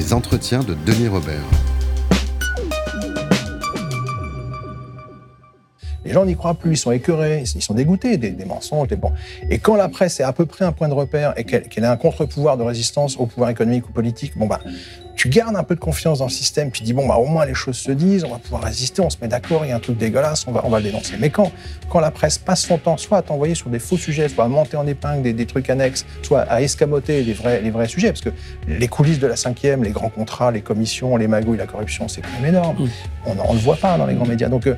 Les entretiens de Denis Robert. Les gens n'y croient plus, ils sont écœurés, ils sont dégoûtés des, mensonges. Des. Et quand la presse est à peu près un point de repère et qu'elle a un contre-pouvoir de résistance au pouvoir économique ou politique, bon bah, tu gardes un peu de confiance dans le système, puis dis bon bah au moins les choses se disent, on va pouvoir résister, on se met d'accord, il y a un truc dégueulasse, on va, on va le dénoncer. Mais quand, quand la presse passe son temps soit à t'envoyer sur des faux sujets, soit à monter en épingle des, des, trucs annexes, soit à escamoter les vrais, les vrais sujets, parce que les coulisses de la cinquième, les grands contrats, les commissions, les magouilles, la corruption, c'est quand même énorme. On ne le voit pas dans les grands médias. Donc euh,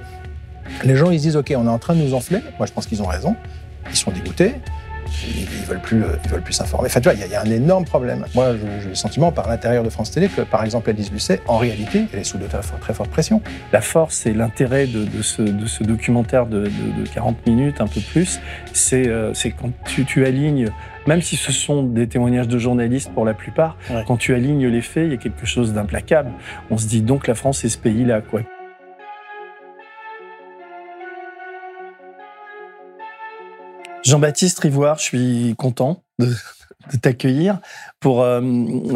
les gens, ils se disent, OK, on est en train de nous enfler. Moi, je pense qu'ils ont raison. Ils sont dégoûtés. Ils, ne veulent plus, ils veulent plus s'informer. Enfin, tu vois, il y, a un énorme problème. Moi, j'ai le sentiment, par l'intérieur de France Télé, que, par exemple, Elise Lucet, en réalité, elle est sous de très, forte pression. La force et l'intérêt de, ce, documentaire de, 40 minutes, un peu plus, c'est euh, quand tu, alignes même si ce sont des témoignages de journalistes pour la plupart, quand tu alignes les faits, il y a quelque chose d'implacable. On se dit donc la France est ce pays-là, quoi. Jean-Baptiste Rivoire, je suis content de, t'accueillir pour, euh,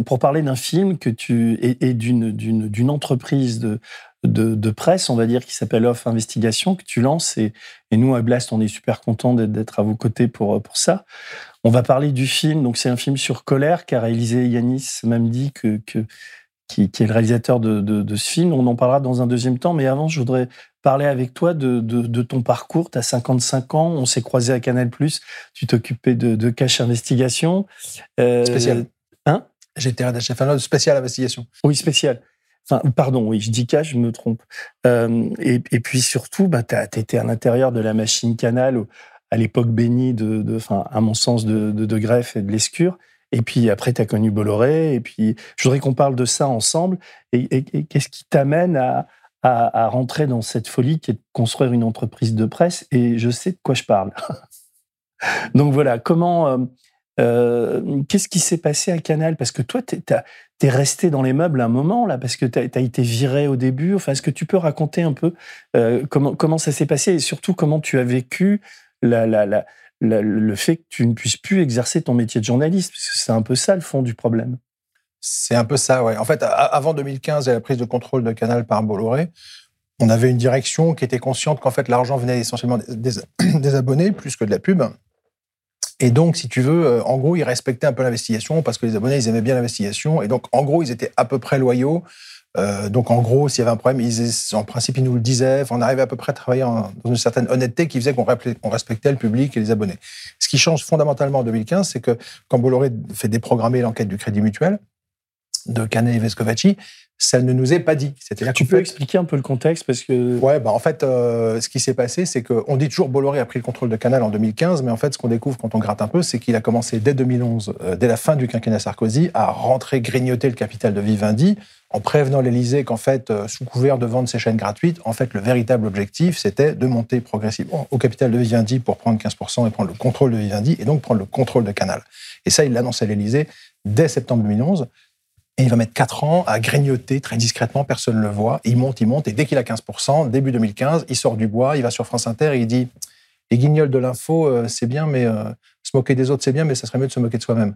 pour parler d'un film que tu et, d'une entreprise de, de, presse, on va dire, qui s'appelle Off Investigation, que tu lances. Et, et nous, à Blast, on est super content d'être à vos côtés pour, pour ça. On va parler du film. Donc, c'est un film sur colère qu'a réalisé Yanis Mamdi, que, que, qui, est le réalisateur de, de, de, ce film. On en parlera dans un deuxième temps. Mais avant, je voudrais parler avec toi de, de, ton parcours. Tu as 55 ans, on s'est croisé à Canal+, tu t'occupais de, de cache investigation. Euh, spécial. Hein? J'étais chef de spécial investigation. Oui, spécial. Enfin, pardon, oui, je dis cache, je me trompe. Euh, et, et, puis surtout, bah, tu étais à l'intérieur de la machine Canal, à l'époque bénie, de, de, enfin, à mon sens, de, de, greffe et de l'escure. Et puis après, tu as connu Bolloré. Et puis, je voudrais qu'on parle de ça ensemble. et qu'est-ce qui t'amène à, à, rentrer dans cette folie qui est de construire une entreprise de presse et je sais de quoi je parle. Donc voilà, comment, euh, euh, qu'est-ce qui s'est passé à Canal? Parce que toi, tu es, resté dans les meubles un moment là, parce que tu as, été viré au début. Enfin, est-ce que tu peux raconter un peu euh, comment, comment ça s'est passé et surtout comment tu as vécu le fait que tu ne puisses plus exercer ton métier de journaliste? Parce que c'est un peu ça le fond du problème. C'est un peu ça, ouais. En fait, avant 2015 et la prise de contrôle de Canal par Bolloré, on avait une direction qui était consciente qu'en fait l'argent venait essentiellement des, abonnés plus que de la pub. Et donc, si tu veux, euh, en gros, ils respectaient un peu l'investigation parce que les abonnés, ils aimaient bien l'investigation. Et donc, en gros, ils étaient à peu près loyaux. Euh, donc, en gros, s'il y avait un problème, en principe, ils nous le disaient. on arrivait à peu près à travailler dans une certaine honnêteté qui faisait qu'on respectait le public et les abonnés. Ce qui change fondamentalement en 2015, c'est que quand Bolloré fait déprogrammer l'enquête du Crédit Mutuel, de Canet et Vescovaci, ça ne nous est pas dit. Tu peux expliquer un peu le contexte parce que. Ouais, bah en fait, euh, ce qui s'est passé, c'est qu'on dit toujours Bolloré a pris le contrôle de Canal en 2015, mais en fait, ce qu'on découvre quand on gratte un peu, c'est qu'il a commencé dès 2011, euh, dès la fin du quinquennat Sarkozy, à rentrer grignoter le capital de Vivendi en prévenant l'Élysée qu'en fait, euh, sous couvert de vendre ses chaînes gratuites, en fait, le véritable objectif, c'était de monter progressivement au capital de Vivendi pour prendre 15% et prendre le contrôle de Vivendi et donc prendre le contrôle de Canal. Et ça, il l'annonce à l'Élysée dès septembre 2011. Et il va mettre 4 ans à grignoter très discrètement, personne ne le voit. Il monte, il monte, et dès qu'il a 15%, début 2015, il sort du bois, il va sur France Inter et il dit Les guignols de l'info, euh, c'est bien, mais euh, se moquer des autres, c'est bien, mais ça serait mieux de se moquer de soi-même.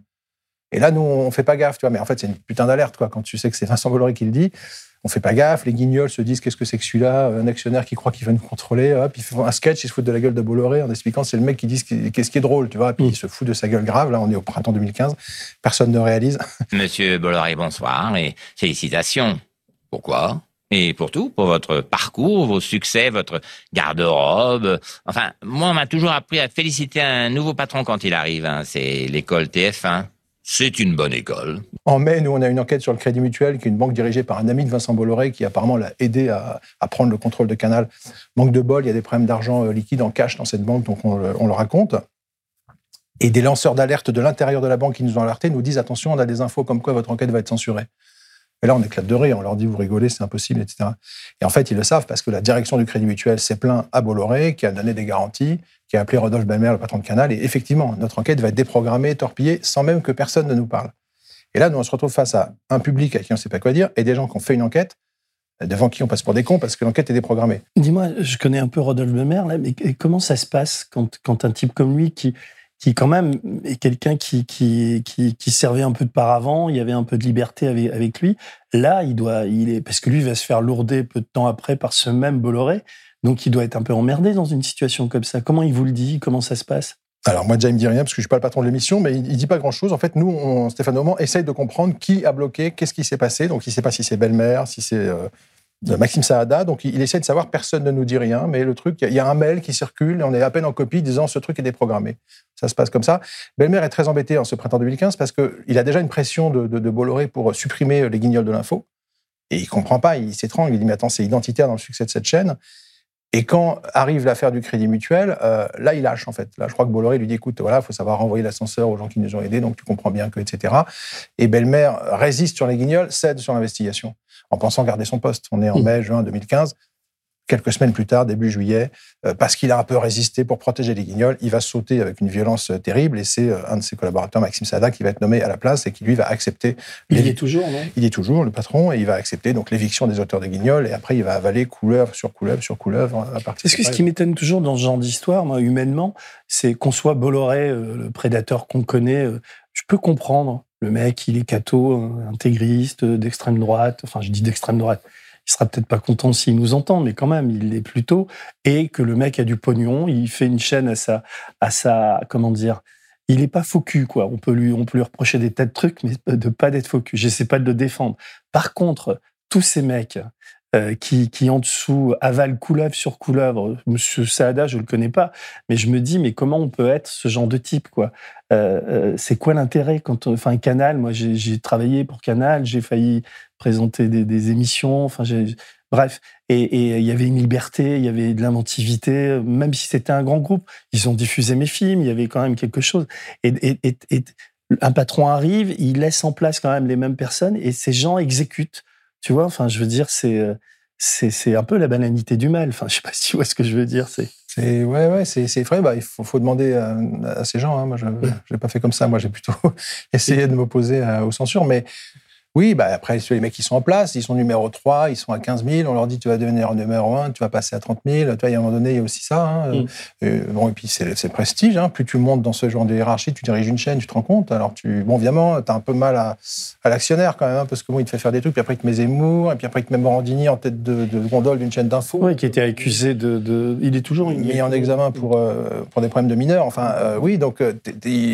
Et là, nous, on fait pas gaffe, tu vois, mais en fait, c'est une putain d'alerte, quoi, quand tu sais que c'est Vincent Bolloré qui le dit on fait pas gaffe, les guignols se disent qu'est-ce que c'est que celui-là, un actionnaire qui croit qu'il va nous contrôler, hop, ils font un sketch, ils se foutent de la gueule de Bolloré en expliquant c'est le mec qui dit qu'est-ce qui est drôle, tu vois, puis mm. il se fout de sa gueule grave, là on est au printemps 2015, personne ne réalise. Monsieur Bolloré, bonsoir et félicitations. Pourquoi? Et pour tout, pour votre parcours, vos succès, votre garde-robe. Enfin, moi, on m'a toujours appris à féliciter un nouveau patron quand il arrive. Hein. C'est l'école TF1. C'est une bonne école. En mai, nous, on a une enquête sur le Crédit Mutuel, qui est une banque dirigée par un ami de Vincent Bolloré, qui apparemment l'a aidé à, prendre le contrôle de Canal. Manque de bol, il y a des problèmes d'argent euh, liquide en cash dans cette banque, donc on, le raconte. Et des lanceurs d'alerte de l'intérieur de la banque qui nous ont alertés nous disent attention, on a des infos comme quoi votre enquête va être censurée. Et là, on éclate de rire. On leur dit, vous rigolez, c'est impossible, etc. Et en fait, ils le savent parce que la direction du Crédit Mutuel s'est plaint à Bolloré, qui a donné des garanties, qui a appelé Rodolphe Belmer, le patron de Canal. Et effectivement, notre enquête va être déprogrammée, torpillée, sans même que personne ne nous parle. Et là, nous, on se retrouve face à un public à qui on ne sait pas quoi dire et des gens qui ont fait une enquête devant qui on passe pour des cons parce que l'enquête est déprogrammée. Dis-moi, je connais un peu Rodolphe Bemer, mais comment ça se passe quand un type comme lui, qui, qui quand même est quelqu'un qui, qui, qui, servait un peu de paravent, il y avait un peu de liberté avec, lui, là, il doit, il est, parce que lui va se faire lourder peu de temps après par ce même Bolloré, donc il doit être un peu emmerdé dans une situation comme ça. Comment il vous le dit? Comment ça se passe? Alors moi déjà il me dit rien parce que je suis pas le patron de l'émission, mais il, dit pas grand chose. En fait, nous, Stéphane Aumont, essaye de comprendre qui a bloqué, qu'est-ce qui s'est passé. Donc il sait pas si c'est belle-mère, si c'est euh, de Maxime Saada. Donc, il, essaie de savoir, personne ne nous dit rien, mais le truc, il y, a un mail qui circule et on est à peine en copie disant ce truc est déprogrammé. Ça se passe comme ça. Belmer est très embêté en ce printemps 2015 parce qu'il a déjà une pression de, de, Bolloré pour supprimer les guignols de l'info. Et il comprend pas, il s'étrangle, il dit mais attends, c'est identitaire dans le succès de cette chaîne. Et quand arrive l'affaire du Crédit Mutuel, euh, là, il lâche en fait. Là, je crois que Bolloré lui dit écoute, voilà, il faut savoir renvoyer l'ascenseur aux gens qui nous ont aidés, donc tu comprends bien que, etc. Et Belmer résiste sur les guignols, cède sur l'investigation en pensant garder son poste. On est en mmh. mai, juin 2015 quelques semaines plus tard, début juillet, euh, parce qu'il a un peu résisté pour protéger les guignols, il va sauter avec une violence euh, terrible et c'est euh, un de ses collaborateurs, Maxime Sada, qui va être nommé à la place et qui lui va accepter. Il est toujours, non? Il est toujours le patron et il va accepter donc l'éviction des auteurs des guignols et après il va avaler couleuvre sur couleuvre sur couleuvre à partir. Est-ce que ce qui m'étonne toujours dans ce genre d'histoire, moi humainement, c'est qu'on soit Bolloré, le prédateur qu'on connaît. je peux comprendre le mec, il est catho, intégriste, d'extrême droite. Enfin, je dis d'extrême droite il sera peut-être pas content s'il nous entend, mais quand même, il l'est plutôt. Et que le mec a du pognon, il fait une chaîne à sa, à sa, comment dire, il est pas faux quoi. On peut lui, on peut lui reprocher des tas de trucs, mais de pas d'être cul. J'essaie pas de le défendre. Par contre, tous ces mecs euh, qui, qui en dessous avalent couleuvre sur couleuvre. Monsieur Saada, je le connais pas, mais je me dis, mais comment on peut être ce genre de type, quoi? Euh, euh, C'est quoi l'intérêt quand, enfin, Canal, moi, j'ai travaillé pour Canal, j'ai failli présenter des, des émissions, enfin, bref, et il y avait une liberté, il y avait de l'inventivité, même si c'était un grand groupe. Ils ont diffusé mes films, il y avait quand même quelque chose. Et, et, et un patron arrive, il laisse en place quand même les mêmes personnes, et ces gens exécutent tu vois, enfin, je veux dire, c'est euh, c'est un peu la banalité du mal. Enfin, je sais pas si tu vois ce que je veux dire. C'est c'est ouais ouais c'est vrai. Bah, il faut, faut demander à, ces gens. Hein. Moi, je l'ai pas fait comme ça. Moi, j'ai plutôt essayé de m'opposer aux censures, mais oui, bah après, les mecs qui sont en place, ils sont numéro 3, ils sont à 15 000, on leur dit tu vas devenir numéro 1, tu vas passer à 30 000. Tu vois, il a un moment donné, il y a aussi ça. Hein. Mm. Et, bon, et puis, c'est prestige. Hein. Plus tu montes dans ce genre de hiérarchie, tu diriges une chaîne, tu te rends compte. Alors, tu, bon, évidemment, tu as un peu mal à, à l'actionnaire quand même, hein, parce que bon, il te fait faire des trucs, puis après, il te met Zemmour, et puis après, il te met Morandini en tête de, de gondole d'une chaîne d'infos. Oui, qui était accusé de, de, Il est toujours mis en examen pour, euh, pour des problèmes de mineurs. Enfin, euh, oui, donc, euh,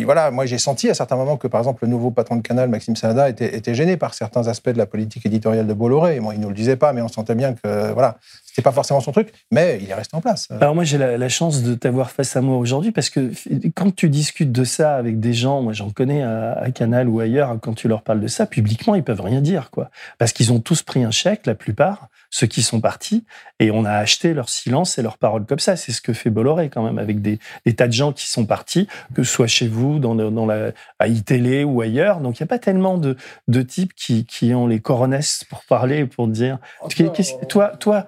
voilà, moi, j'ai senti à certains moments que, par exemple, le nouveau patron de Canal, Maxime Salada, était, était gêné par certains aspects de la politique éditoriale de Bolloré. Bon, il nous le disait pas, mais on sentait bien que voilà, c'était pas forcément son truc, mais il est resté en place. Alors moi, j'ai la, chance de t'avoir face à moi aujourd'hui parce que quand tu discutes de ça avec des gens, moi j'en connais à, Canal ou ailleurs, quand tu leur parles de ça publiquement, ils peuvent rien dire, quoi, parce qu'ils ont tous pris un chèque, la plupart ceux qui sont partis, et on a acheté leur silence et leurs paroles comme ça. C'est ce que fait Bolloré quand même, avec des, tas de gens qui sont partis, que ce soit chez vous, dans, dans la, à iTélé ou ailleurs. Donc il n'y a pas tellement de, de types qui, qui ont les coronesses pour parler, pour dire... toi, toi,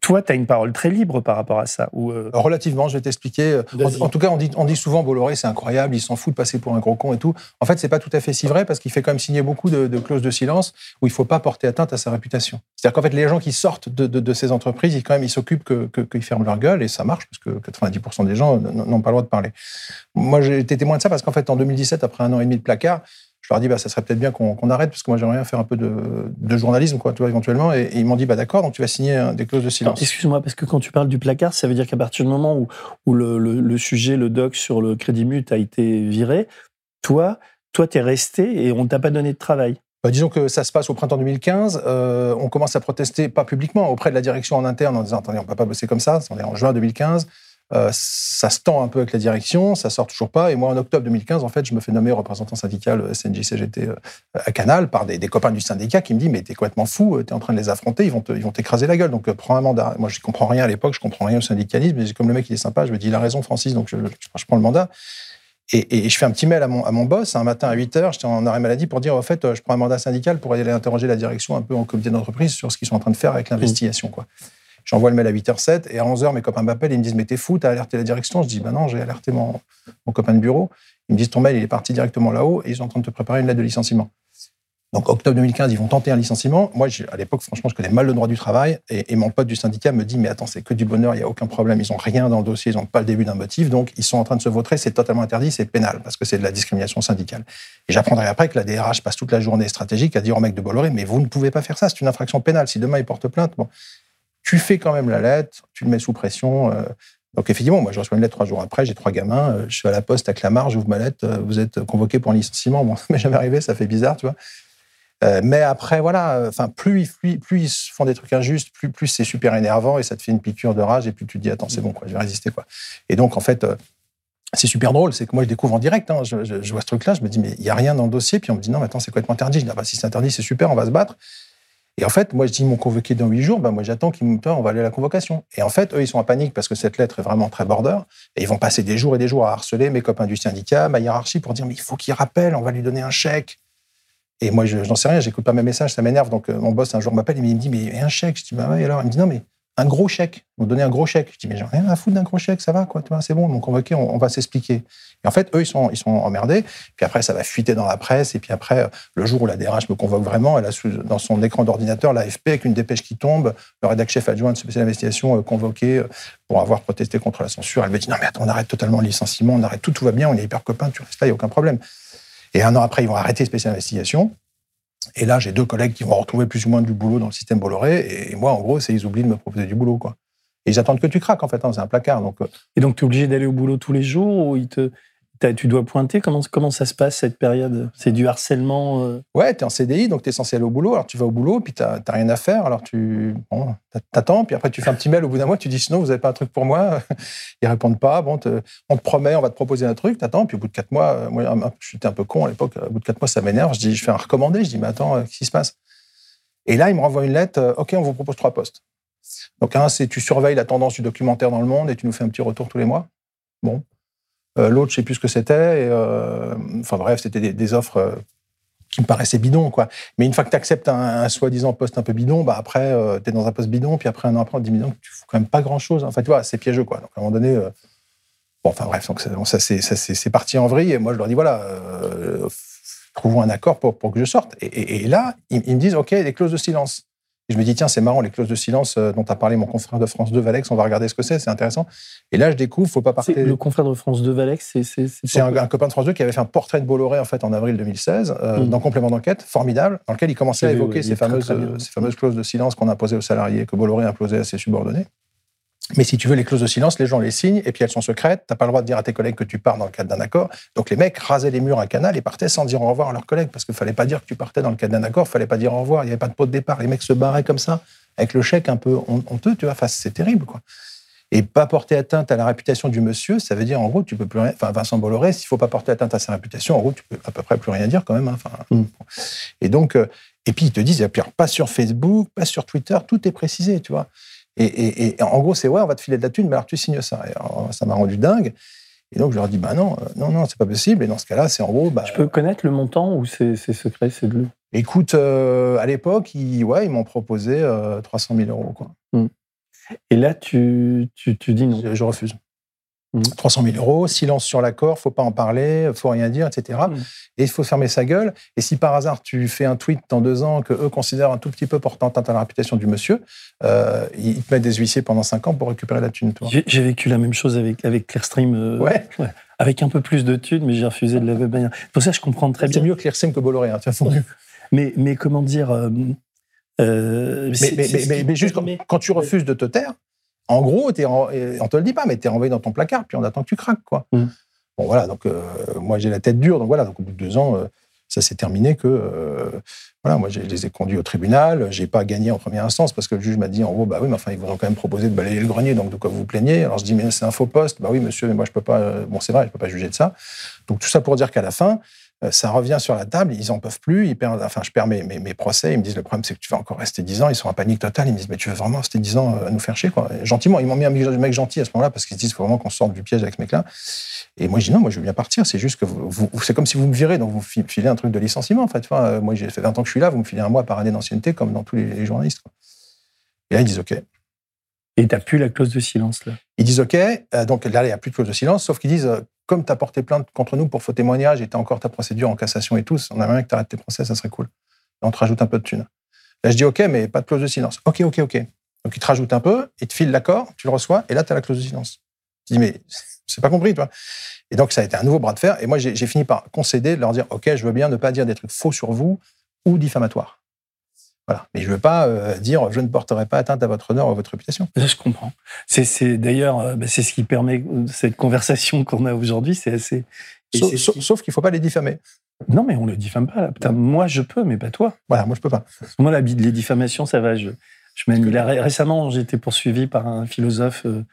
toi, tu as une parole très libre par rapport à ça ou euh, Relativement, je vais t'expliquer. En, tout cas, on dit, on dit souvent Bolloré, c'est incroyable, il s'en fout de passer pour un gros con et tout. En fait, c'est pas tout à fait si vrai parce qu'il fait quand même signer beaucoup de, clauses de silence où il faut pas porter atteinte à sa réputation. C'est-à-dire qu'en fait, les gens qui sortent de, de, ces entreprises, ils, quand même, ils s'occupent qu'ils que, ferment leur gueule et ça marche parce que 90% des gens n'ont pas le droit de parler. Moi, j'ai été témoin de ça parce qu'en fait, en 2017, après un an et demi de placard, je leur dit, bah, ça serait peut-être bien qu'on arrête, parce que moi, j'aimerais bien faire un peu de, journalisme, quoi, tu vois, éventuellement. Et, ils m'ont dit, bah, d'accord, donc tu vas signer des clauses de silence. Excuse-moi, parce que quand tu parles du placard, ça veut dire qu'à partir du moment où, où le, sujet, le doc sur le crédit mut a été viré, toi, toi, es resté et on t'a pas donné de travail. Bah, disons que ça se passe au printemps 2015. Euh, on commence à protester, pas publiquement, auprès de la direction en interne en disant attendez, on ne peut pas bosser comme ça. On est en juin 2015. Euh, ça se tend un peu avec la direction, ça sort toujours pas. Et moi, en octobre 2015, en fait, je me fais nommer représentant syndical euh, SNJ-CGT euh, à Canal par des, copains du syndicat qui me disent Mais t'es complètement fou, t'es en train de les affronter, ils vont ils vont t'écraser la gueule. Donc, prends un mandat. Moi, je comprends rien à l'époque, je comprends rien au syndicalisme, mais comme le mec, il est sympa, je me dis Il a raison, Francis, donc je, prends le mandat. Et, et je fais un petit mail à mon, à mon boss un matin à 8 heures, j'étais en arrêt maladie pour dire, en fait, je prends un mandat syndical pour aller interroger la direction un peu en comité d'entreprise sur ce qu'ils sont en train de faire avec l'investigation. quoi. J'envoie le mail à 8h07 et à 11h, mes copains m'appellent et me disent Mais t'es fou, t'as alerté la direction Je dis Bah non, j'ai alerté mon, copain de bureau. Ils me disent Ton mail, il est parti directement là-haut et ils sont en train de te préparer une lettre de licenciement. Donc, octobre 2015, ils vont tenter un licenciement. Moi, à l'époque, franchement, je connais mal le droit du travail. Et, mon pote du syndicat me dit Mais attends, c'est que du bonheur, il n'y a aucun problème. Ils n'ont rien dans le dossier, ils n'ont pas le début d'un motif. Donc, ils sont en train de se vautrer. C'est totalement interdit, c'est pénal, parce que c'est de la discrimination syndicale. Et j'apprendrai après que la DRH passe toute la journée stratégique à dire au mec de Bolloré Mais vous ne pouvez pas faire ça, c'est une infraction pénale. Si demain, il porte plainte, tu fais quand même la lettre, tu le mets sous pression. euh, donc effectivement, moi je reçois une lettre trois jours après, j'ai trois gamins, euh, je suis à la poste à Clamart, j'ouvre ma lettre, euh, vous êtes convoqué pour un licenciement. Bon, ça m'est jamais arrivé, ça fait bizarre, tu vois. Euh, mais après, voilà, enfin, plus, ils- plus, plus font des trucs injustes, plus, plus c'est super énervant et ça te fait une piqûre de rage et puis tu te dis, attends, c'est bon, quoi, je vais résister, quoi. Et donc, en fait, euh, c'est super drôle, c'est que moi je découvre en direct, hein, je, je- je vois ce truc-là, je me dis, mais il n'y a rien dans le dossier, puis on me dit, non, mais attends, c'est complètement interdit. Je dis, ah, bah, si c'est interdit, c'est super, on va se battre. Et en fait, moi, je dis, ils m'ont convoqué dans huit jours, ben, moi, j'attends qu'ils me disent, on va aller à la convocation. Et en fait, eux, ils sont en panique parce que cette lettre est vraiment très border. Et ils vont passer des jours et des jours à harceler mes copains du syndicat, ma hiérarchie, pour dire, mais il faut qu'il rappelle, on va lui donner un chèque. Et moi, je n'en sais rien, j'écoute pas mes messages, ça m'énerve. Donc, euh, mon boss, un jour, m'appelle il me dit, mais un chèque. Je dis, bah ouais, alors Il me dit, non, mais un gros chèque. Ils m'ont donné un gros chèque. Je dis, mais j'en ai rien à foutre d'un gros chèque, ça va, quoi, c'est bon, ils m'ont convoqué, on, on va s'expliquer. Et en fait, eux, ils sont, ils sont emmerdés. Puis après, ça va fuiter dans la presse. Et puis après, le jour où la DRH me convoque vraiment, elle a dans son écran d'ordinateur l'AFP avec une dépêche qui tombe, le rédac chef adjoint de spécial d'investigation euh, convoqué euh, pour avoir protesté contre la censure. Elle me dit, non, mais attends, on arrête totalement le licenciement, on arrête tout, tout va bien, on est hyper copains, tu restes là, il n'y a aucun problème. Et un an après, ils vont arrêter spécial investigation. Et là, j'ai deux collègues qui vont retrouver plus ou moins du boulot dans le système Bolloré. Et moi, en gros, c'est ils oublient de me proposer du boulot, quoi. Et ils attendent que tu craques, en fait. hein, c'est un placard. Donc, euh, Et donc, tu es obligé d'aller au boulot tous les jours ou il te, tu dois pointer comment, ça se passe cette période? C'est du harcèlement euh, Ouais, tu es en CDI, donc tu es censé aller au boulot. Alors tu vas au boulot, puis tu n'as rien à faire. Alors tu bon, t'attends, puis après tu fais un petit mail au bout d'un mois, tu dis sinon vous n'avez pas un truc pour moi. Ils répondent pas. Bon, on te promet, on va te proposer un truc, t'attends, puis au bout de quatre mois, euh, moi j'étais un peu con à l'époque, au bout de quatre mois ça m'énerve. Je dis, je fais un recommandé, je dis mais attends, euh, qu'est-ce qui se passe? Et là, il me renvoie une lettre, euh, ok, on vous propose trois postes. Donc un, c'est tu surveilles la tendance du documentaire dans le monde et tu nous fais un petit retour tous les mois. Bon. Euh, L'autre, je sais plus ce que c'était. euh, enfin bref, c'était des, offres euh, qui me paraissaient bidons, quoi. Mais une fois que tu acceptes un, soi-disant poste un peu bidon, bah après, tu es dans un poste bidon, puis après, un an après, on te dit, mais non, tu fous quand même pas grand-chose. En fait, tu vois, c'est piégeux, quoi. Donc, à un moment donné, euh, bon, enfin, bref, donc, ça, c'est- parti en vrille, et moi, je leur dis, voilà, euh, trouvons un accord pour, que je sorte. Et là, ils, ils me disent, OK, des clauses de silence. Et je me dis, tiens, c'est marrant, les clauses de silence euh, dont a parlé mon confrère de France 2, Valex, on va regarder ce que c'est, c'est intéressant. Et là, je découvre, faut pas partir. Le confrère de France de Valex, c'est. C'est C'est un, un copain de France 2 qui avait fait un portrait de Bolloré en fait en avril 2016 euh, Mm. dans complément d'enquête formidable dans lequel il commençait à évoquer oui, ces très, fameuses, très euh, ces fameuses clauses de silence qu'on imposait aux salariés que Bolloré imposait à ses subordonnés. Mais si tu veux les clauses de silence, les gens les signent et puis elles sont secrètes. T'as pas le droit de dire à tes collègues que tu pars dans le cadre d'un accord. Donc les mecs rasaient les murs à Canal et partaient sans dire au revoir à leurs collègues parce qu'il fallait pas dire que tu partais dans le cadre d'un accord. Fallait pas dire au revoir. Il y avait pas de pot de départ. Les mecs se barraient comme ça avec le chèque un peu hon- honteux. Tu vois, Enfin, c'est terrible quoi. Et pas porter atteinte à la réputation du monsieur, ça veut dire en gros, tu peux plus rien. Enfin, Vincent Bolloré, s'il faut pas porter atteinte à sa réputation, en gros, tu peux à peu près plus rien dire quand même. hein. Enfin, Mm. Et donc, euh, et puis ils te disent, pas sur Facebook, pas sur Twitter, tout est précisé, tu vois. Et, et- et en gros, c'est ouais, on va te filer de la thune, mais alors tu signes ça. Et alors, ça m'a rendu dingue. Et donc, je leur dis, bah non, euh, non, non, c'est pas possible. Et dans ce cas-là, c'est en gros, bah, Je peux connaître le montant ou c'est secret, c'est de écoute, euh, à l'époque, ils, ouais, ils m'ont proposé euh, 300 000 euros, quoi. Et là, tu, tu, tu dis non. Je, je refuse. Mhm. 300 000 euros, silence sur l'accord, faut pas en parler, faut rien dire, etc. Mhm. Et il faut fermer sa gueule. Et si par hasard tu fais un tweet dans deux ans que eux considèrent un tout petit peu portant atteinte à la réputation du monsieur, euh, ils te mettent des huissiers pendant cinq ans pour récupérer la thune. J'ai vécu la même chose avec, avec Clearstream. euh, Ouais. Avec un peu plus de thunes, mais j'ai refusé de la web manière. Pour ça, je comprends très C'est bien. mieux Clearstream que Bolloré. Hein, de toute façon. Mais, mais comment dire euh, mais, c'est- mais, c'est mais, mais- juste quand, quand tu refuses de te taire, en gros, t'es en- on te le dit pas, mais tu es renvoyé dans ton placard, puis on attend que tu craques. Quoi. Mm. Bon, voilà, donc euh, moi j'ai la tête dure, donc voilà, donc au bout de deux ans, euh, ça s'est terminé que. euh, voilà, moi je les ai conduits au tribunal, j'ai pas gagné en première instance parce que le juge m'a dit en gros, bah oui, mais enfin, ils vous ont quand même proposé de balayer le grenier, donc de quoi vous vous plaignez Alors je dis, mais c'est un faux poste, bah oui, monsieur, mais moi je peux pas, bon, c'est vrai, je peux pas juger de ça. Donc tout ça pour dire qu'à la fin, ça revient sur la table, ils en peuvent plus, ils perdent, enfin, je perds mes, mes, mes procès, ils me disent le problème c'est que tu vas encore rester 10 ans, ils sont en panique totale, ils me disent mais tu veux vraiment rester 10 ans euh, à nous faire chier quoi. Et gentiment, ils m'ont mis un mec gentil à ce moment-là parce qu'ils se disent qu'il faut vraiment qu'on sorte du piège avec ce mec-là. Et moi je dis non, moi je veux bien partir, c'est juste que vous, vous- c'est comme si vous me virez, donc vous fi- filez un truc de licenciement en fait. Euh, moi j'ai fait 20 ans que je suis là, vous me filez un mois par année d'ancienneté comme dans tous les, les journalistes. quoi. Et là ils disent ok. Et t'as plus la clause de silence là? Ils disent OK, euh, donc là, il n'y a plus de clause de silence, sauf qu'ils disent, euh, comme tu as porté plainte contre nous pour faux témoignage et tu as encore ta procédure en cassation et tout, on aimerait bien que tu arrêtes tes procès, ça serait cool. On te rajoute un peu de thunes. Là, je dis OK, mais pas de clause de silence. OK, OK, OK. Donc, ils te rajoutent un peu, ils te filent l'accord, tu le reçois, et là, tu as la clause de silence. Je dis, mais c'est pas compris, toi. Et donc, ça a été un nouveau bras de fer, et moi, j'ai fini par concéder, de leur dire OK, je veux bien ne pas dire des trucs faux sur vous ou diffamatoires. Voilà. Mais je ne veux pas euh, dire je ne porterai pas atteinte à votre honneur ou à votre réputation. Je comprends. C'est, d'ailleurs, euh, bah, c'est ce qui permet euh, cette conversation qu'on a aujourd'hui. C'est assez. Sauf, c'est ce sauf- qui- sauf qu'il ne faut pas les diffamer. Non, mais on le diffame pas. Là. Putain, moi, je peux, mais pas toi. Voilà, moi, je peux pas. Moi, la, les diffamations, ça va. Je, je manie. Là, ré- récemment, j'ai été poursuivi par un philosophe euh,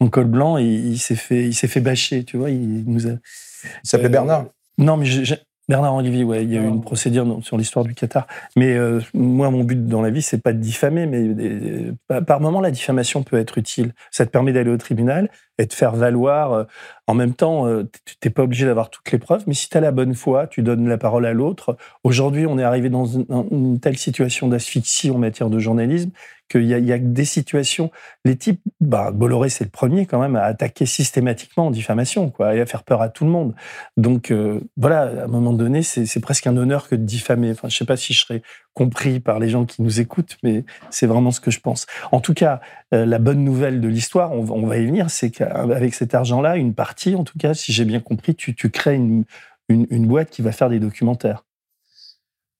en col blanc et il s'est fait, il s'est fait bâcher. Tu vois, il nous a. Il s'appelait Euh, Bernard. Non, mais je- Bernard Olivier, ouais, il y a eu Oh. une procédure dans- sur l'histoire du Qatar. Mais euh, moi, mon but dans la vie, c'est pas de diffamer, mais euh, par- par moment, la diffamation peut être utile. Ça te permet d'aller au tribunal et de faire valoir. euh, en même temps, euh, tu n'es pas obligé d'avoir toutes les preuves, mais si tu as la bonne foi, tu donnes la parole à l'autre. Aujourd'hui, on est arrivé dans une, telle situation d'asphyxie en matière de journalisme qu'il y, y a des situations. Les types, bah, Bolloré, c'est le premier quand même à attaquer systématiquement en diffamation, quoi, et à faire peur à tout le monde. Donc euh, voilà, à un moment donné, c'est presque un honneur que de diffamer. Enfin, je sais pas si je serais compris par les gens qui nous écoutent, mais c'est vraiment ce que je pense. En tout cas, la bonne nouvelle de l'histoire, on, va- y venir, c'est qu'avec cet argent-là, une partie, en tout cas, si j'ai bien compris, tu, crées une, une, boîte qui va faire des documentaires.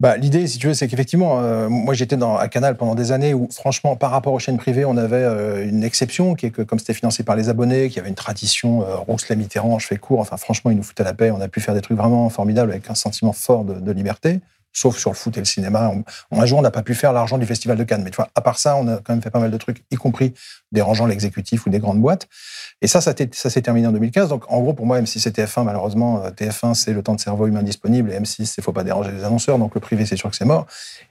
Bah, L'idée, si tu veux, c'est qu'effectivement, euh, moi j'étais à Canal pendant des années où, franchement, par rapport aux chaînes privées, on avait euh, une exception qui est que, comme c'était financé par les abonnés, qu'il y avait une tradition, euh, Rousselet Mitterrand, je fais court, enfin, franchement, ils nous foutaient la paix. On a pu faire des trucs vraiment formidables avec un sentiment fort de liberté, sauf sur le foot et le cinéma. Un jour, on n'a pas pu faire l'argent du Festival de Cannes. Mais tu vois, à part ça, on a quand même fait pas mal de trucs, y compris dérangeant l'exécutif ou des grandes boîtes. Et ça, ça s'est terminé en 2015. Donc, en gros, pour moi, M6 et TF1, malheureusement, euh, TF1, c'est le temps de cerveau humain disponible, et M6, c'est faut pas déranger les annonceurs. Donc, le privé, c'est sûr que c'est mort.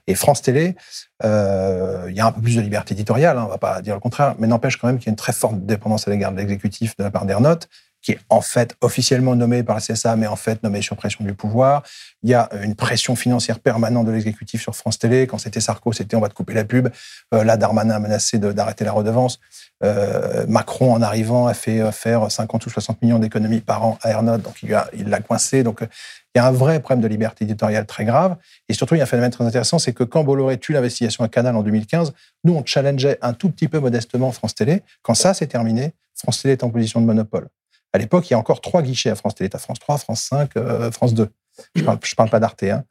Et France Télé, euh, il y a un peu plus de liberté éditoriale, hein, on va pas dire le contraire, mais n'empêche quand même qu'il y a une très forte dépendance à l'égard de l'exécutif de la part d'Ernotte, qui est en fait officiellement nommé par la CSA, mais en fait nommé sur pression du pouvoir. Il y a une pression financière permanente de l'exécutif sur France Télé. Quand c'était Sarko, c'était on va te couper la pub. Euh, là, Darmanin a menacé d'arrêter la redevance. Euh, Macron, en arrivant, a fait euh, faire 50 ou 60 millions d'économies par an à Ernotte, donc il l'a coincé. Donc, euh, il y a un vrai problème de liberté éditoriale très grave. Et surtout, il y a un phénomène très intéressant, c'est que quand Bolloré tue l'investigation à Canal en 2015, nous, on challengeait un tout petit peu modestement France Télé. Quand ça s'est terminé, France Télé est en position de monopole. À l'époque, il y a encore trois guichets à France Télé. T'as France 3, France 5, euh, France 2. Je parle, je parle pas d'Arte. Hein.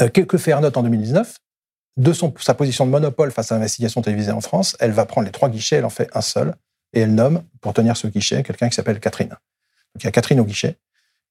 Euh, que, que fait Ernotte en 2019 De son, sa position de monopole face à l'investigation télévisée en France, elle va prendre les trois guichets, elle en fait un seul, et elle nomme, pour tenir ce guichet, quelqu'un qui s'appelle Catherine. Donc, il y a Catherine au guichet.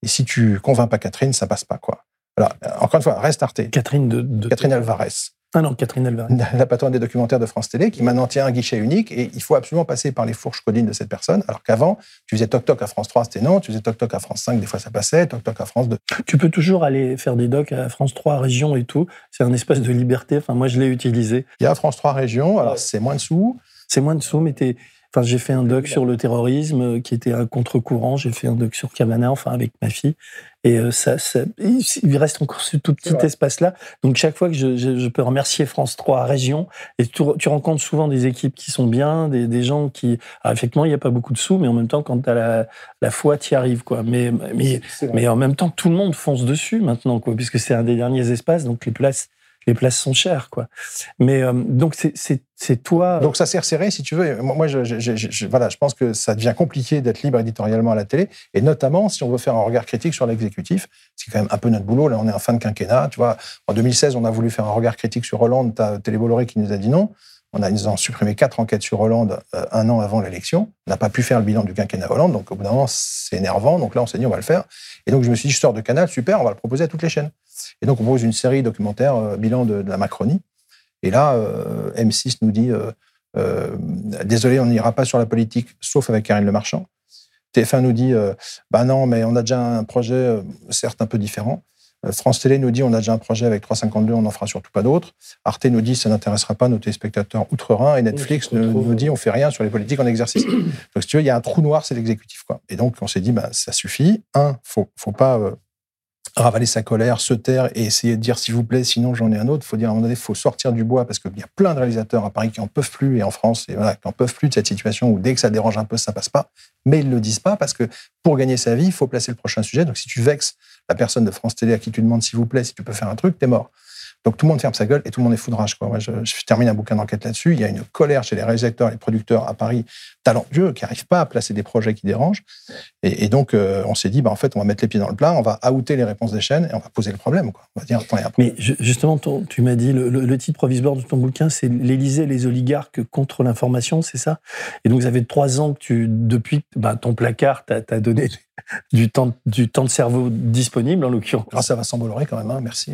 Et si tu convaincs pas Catherine, ça passe pas, quoi. Alors, euh, encore une fois, reste Arte. Catherine de. de- Catherine Alvarez, Ah non, Catherine Alvarez. la patronne des documentaires de France Télé, qui maintenant tient un guichet unique, et il faut absolument passer par les fourches codines de cette personne, alors qu'avant, tu faisais toc-toc à France 3, c'était non, tu faisais toc-toc à France 5, des fois ça passait, toc-toc à France 2. Tu peux toujours aller faire des docs à France 3 région et tout. C'est un espace de liberté. Enfin, moi, je l'ai utilisé. Il y a France 3 régions, alors c'est moins de sous, C'est moins de sous, mais t'es- Enfin, j'ai fait un doc sur le terrorisme euh, qui était un contre-courant. J'ai fait un doc sur Cavana, enfin avec ma fille. Et euh, ça, ça- il reste encore ce tout petit espace-là. Donc chaque fois que je, je- je peux remercier France 3 région, et tu, tu rencontres souvent des équipes qui sont bien, des, des gens qui, ah, effectivement, il n'y a pas beaucoup de sous, mais en même temps, quand tu as la, la foi, tu y arrives, quoi. Mais, mais, mais en même temps, tout le monde fonce dessus maintenant, quoi, puisque c'est un des derniers espaces, donc les places, les places sont chères, quoi. Mais euh, donc c'est- toi. Donc ça s'est resserré, si tu veux. Moi, je- voilà, je pense que ça devient compliqué d'être libre éditorialement à la télé, et notamment si on veut faire un regard critique sur l'exécutif, c'est quand même un peu notre boulot. Là, on est en fin de quinquennat. Tu vois, en 2016, on a voulu faire un regard critique sur Hollande. T'as Télé Bolloré qui nous a dit non. On a, supprimé quatre enquêtes sur Hollande euh, un an avant l'élection. On n'a pas pu faire le bilan du quinquennat Hollande, donc au bout d'un moment, c'est énervant. Donc là, on s'est dit, on va le faire. Et donc, je me suis dit, je sors de Canal, super, on va le proposer à toutes les chaînes. Et donc, on propose une série documentaire, euh, bilan de, la Macronie. Et là, euh, M6 nous dit, désolé, on n'ira pas sur la politique, sauf avec Karine Le Marchand. TF1 nous dit, bah non, mais on a déjà un projet, certes un peu différent. Euh, France Télé nous dit, on a déjà un projet avec 352, on n'en fera surtout pas d'autres. Arte nous dit, ça n'intéressera pas nos téléspectateurs outre-Rhin. Et Netflix Oui, nous dit, on fait rien sur les politiques en exercice. donc, si tu veux, il y a un trou noir, c'est l'exécutif. quoi. Et donc, on s'est dit, bah, ça suffit. Un, faut, faut pas euh, ravaler sa colère, se taire et essayer de dire, s'il vous plaît, sinon j'en ai un autre. faut dire, à un moment donné, faut sortir du bois parce qu'il y a plein de réalisateurs à Paris qui en peuvent plus et en France, et qui en peuvent plus de cette situation où dès que ça dérange un peu, ça passe pas. Mais ils le disent pas parce que pour gagner sa vie, il faut placer le prochain sujet. Donc, si tu vexes la personne de France Télé à qui tu demandes, s'il vous plaît, si tu peux faire un truc, t'es mort. Donc tout le monde ferme sa gueule et tout le monde est foudrage. Quoi. Je, termine un bouquin d'enquête là-dessus. Il y a une colère chez les réalisateurs, les producteurs à Paris, talentueux, qui n'arrivent pas à placer des projets qui dérangent. Et, donc, euh, on s'est dit, bah, en fait, on va mettre les pieds dans le plat, on va outer les réponses des chaînes et on va poser le problème. On va dire, attends. Mais ju- justement, tu m'as dit, le, titre provisoire de ton bouquin, c'est L'Élysée les oligarques contre l'information, c'est ça? Et donc, ça fait trois ans que tu, depuis bah, ton placard, t'as as donné du temps, du temps de cerveau disponible, en l'occurrence. Grâce à Vincent Bolloré, quand même, hein, merci.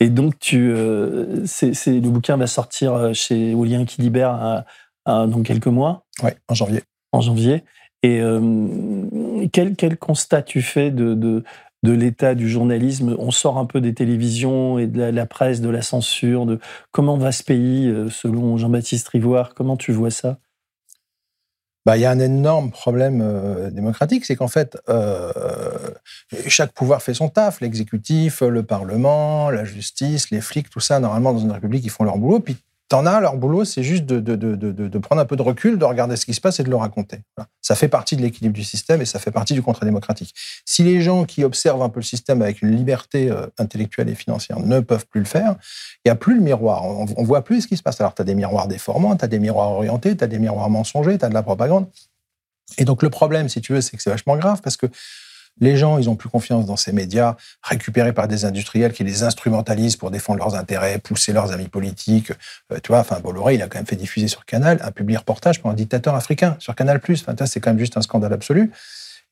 Et donc, tu, euh, c'est c'est- le bouquin va sortir euh, chez Aulien Quilibert à- à- dans quelques mois, Ouais, en janvier. en janvier. Et euh, quel, quel constat tu fais de, de, de l'état du journalisme? On sort un peu des télévisions et de la, la presse, de la censure, de comment va ce pays, euh, selon Jean-Baptiste Rivoire? Comment tu vois ça? Bah, il y a un énorme problème euh, démocratique, c'est qu'en fait, euh, chaque pouvoir fait son taf, l'exécutif, le Parlement, la justice, les flics, tout ça, normalement, dans une république, ils font leur boulot, t'en as, leur boulot, c'est juste de, prendre un peu de recul, de regarder ce qui se passe et de le raconter. Ça fait partie de l'équilibre du système et ça fait partie du contrat démocratique. Si les gens qui observent un peu le système avec une liberté euh, intellectuelle et financière ne peuvent plus le faire, il n'y a plus le miroir. On, on voit plus ce qui se passe. Alors, tu as des miroirs déformants, tu as des miroirs orientés, tu as des miroirs mensongers, tu as de la propagande. Et donc, le problème, si tu veux, c'est que c'est vachement grave parce que les gens, ils ont plus confiance dans ces médias récupérés par des industriels qui les instrumentalisent pour défendre leurs intérêts, pousser leurs amis politiques. Euh, tu vois, enfin, Bolloré, il a quand même fait diffuser sur Canal un public reportage pour un dictateur africain sur Canal+. Enfin, c'est quand même juste un scandale absolu.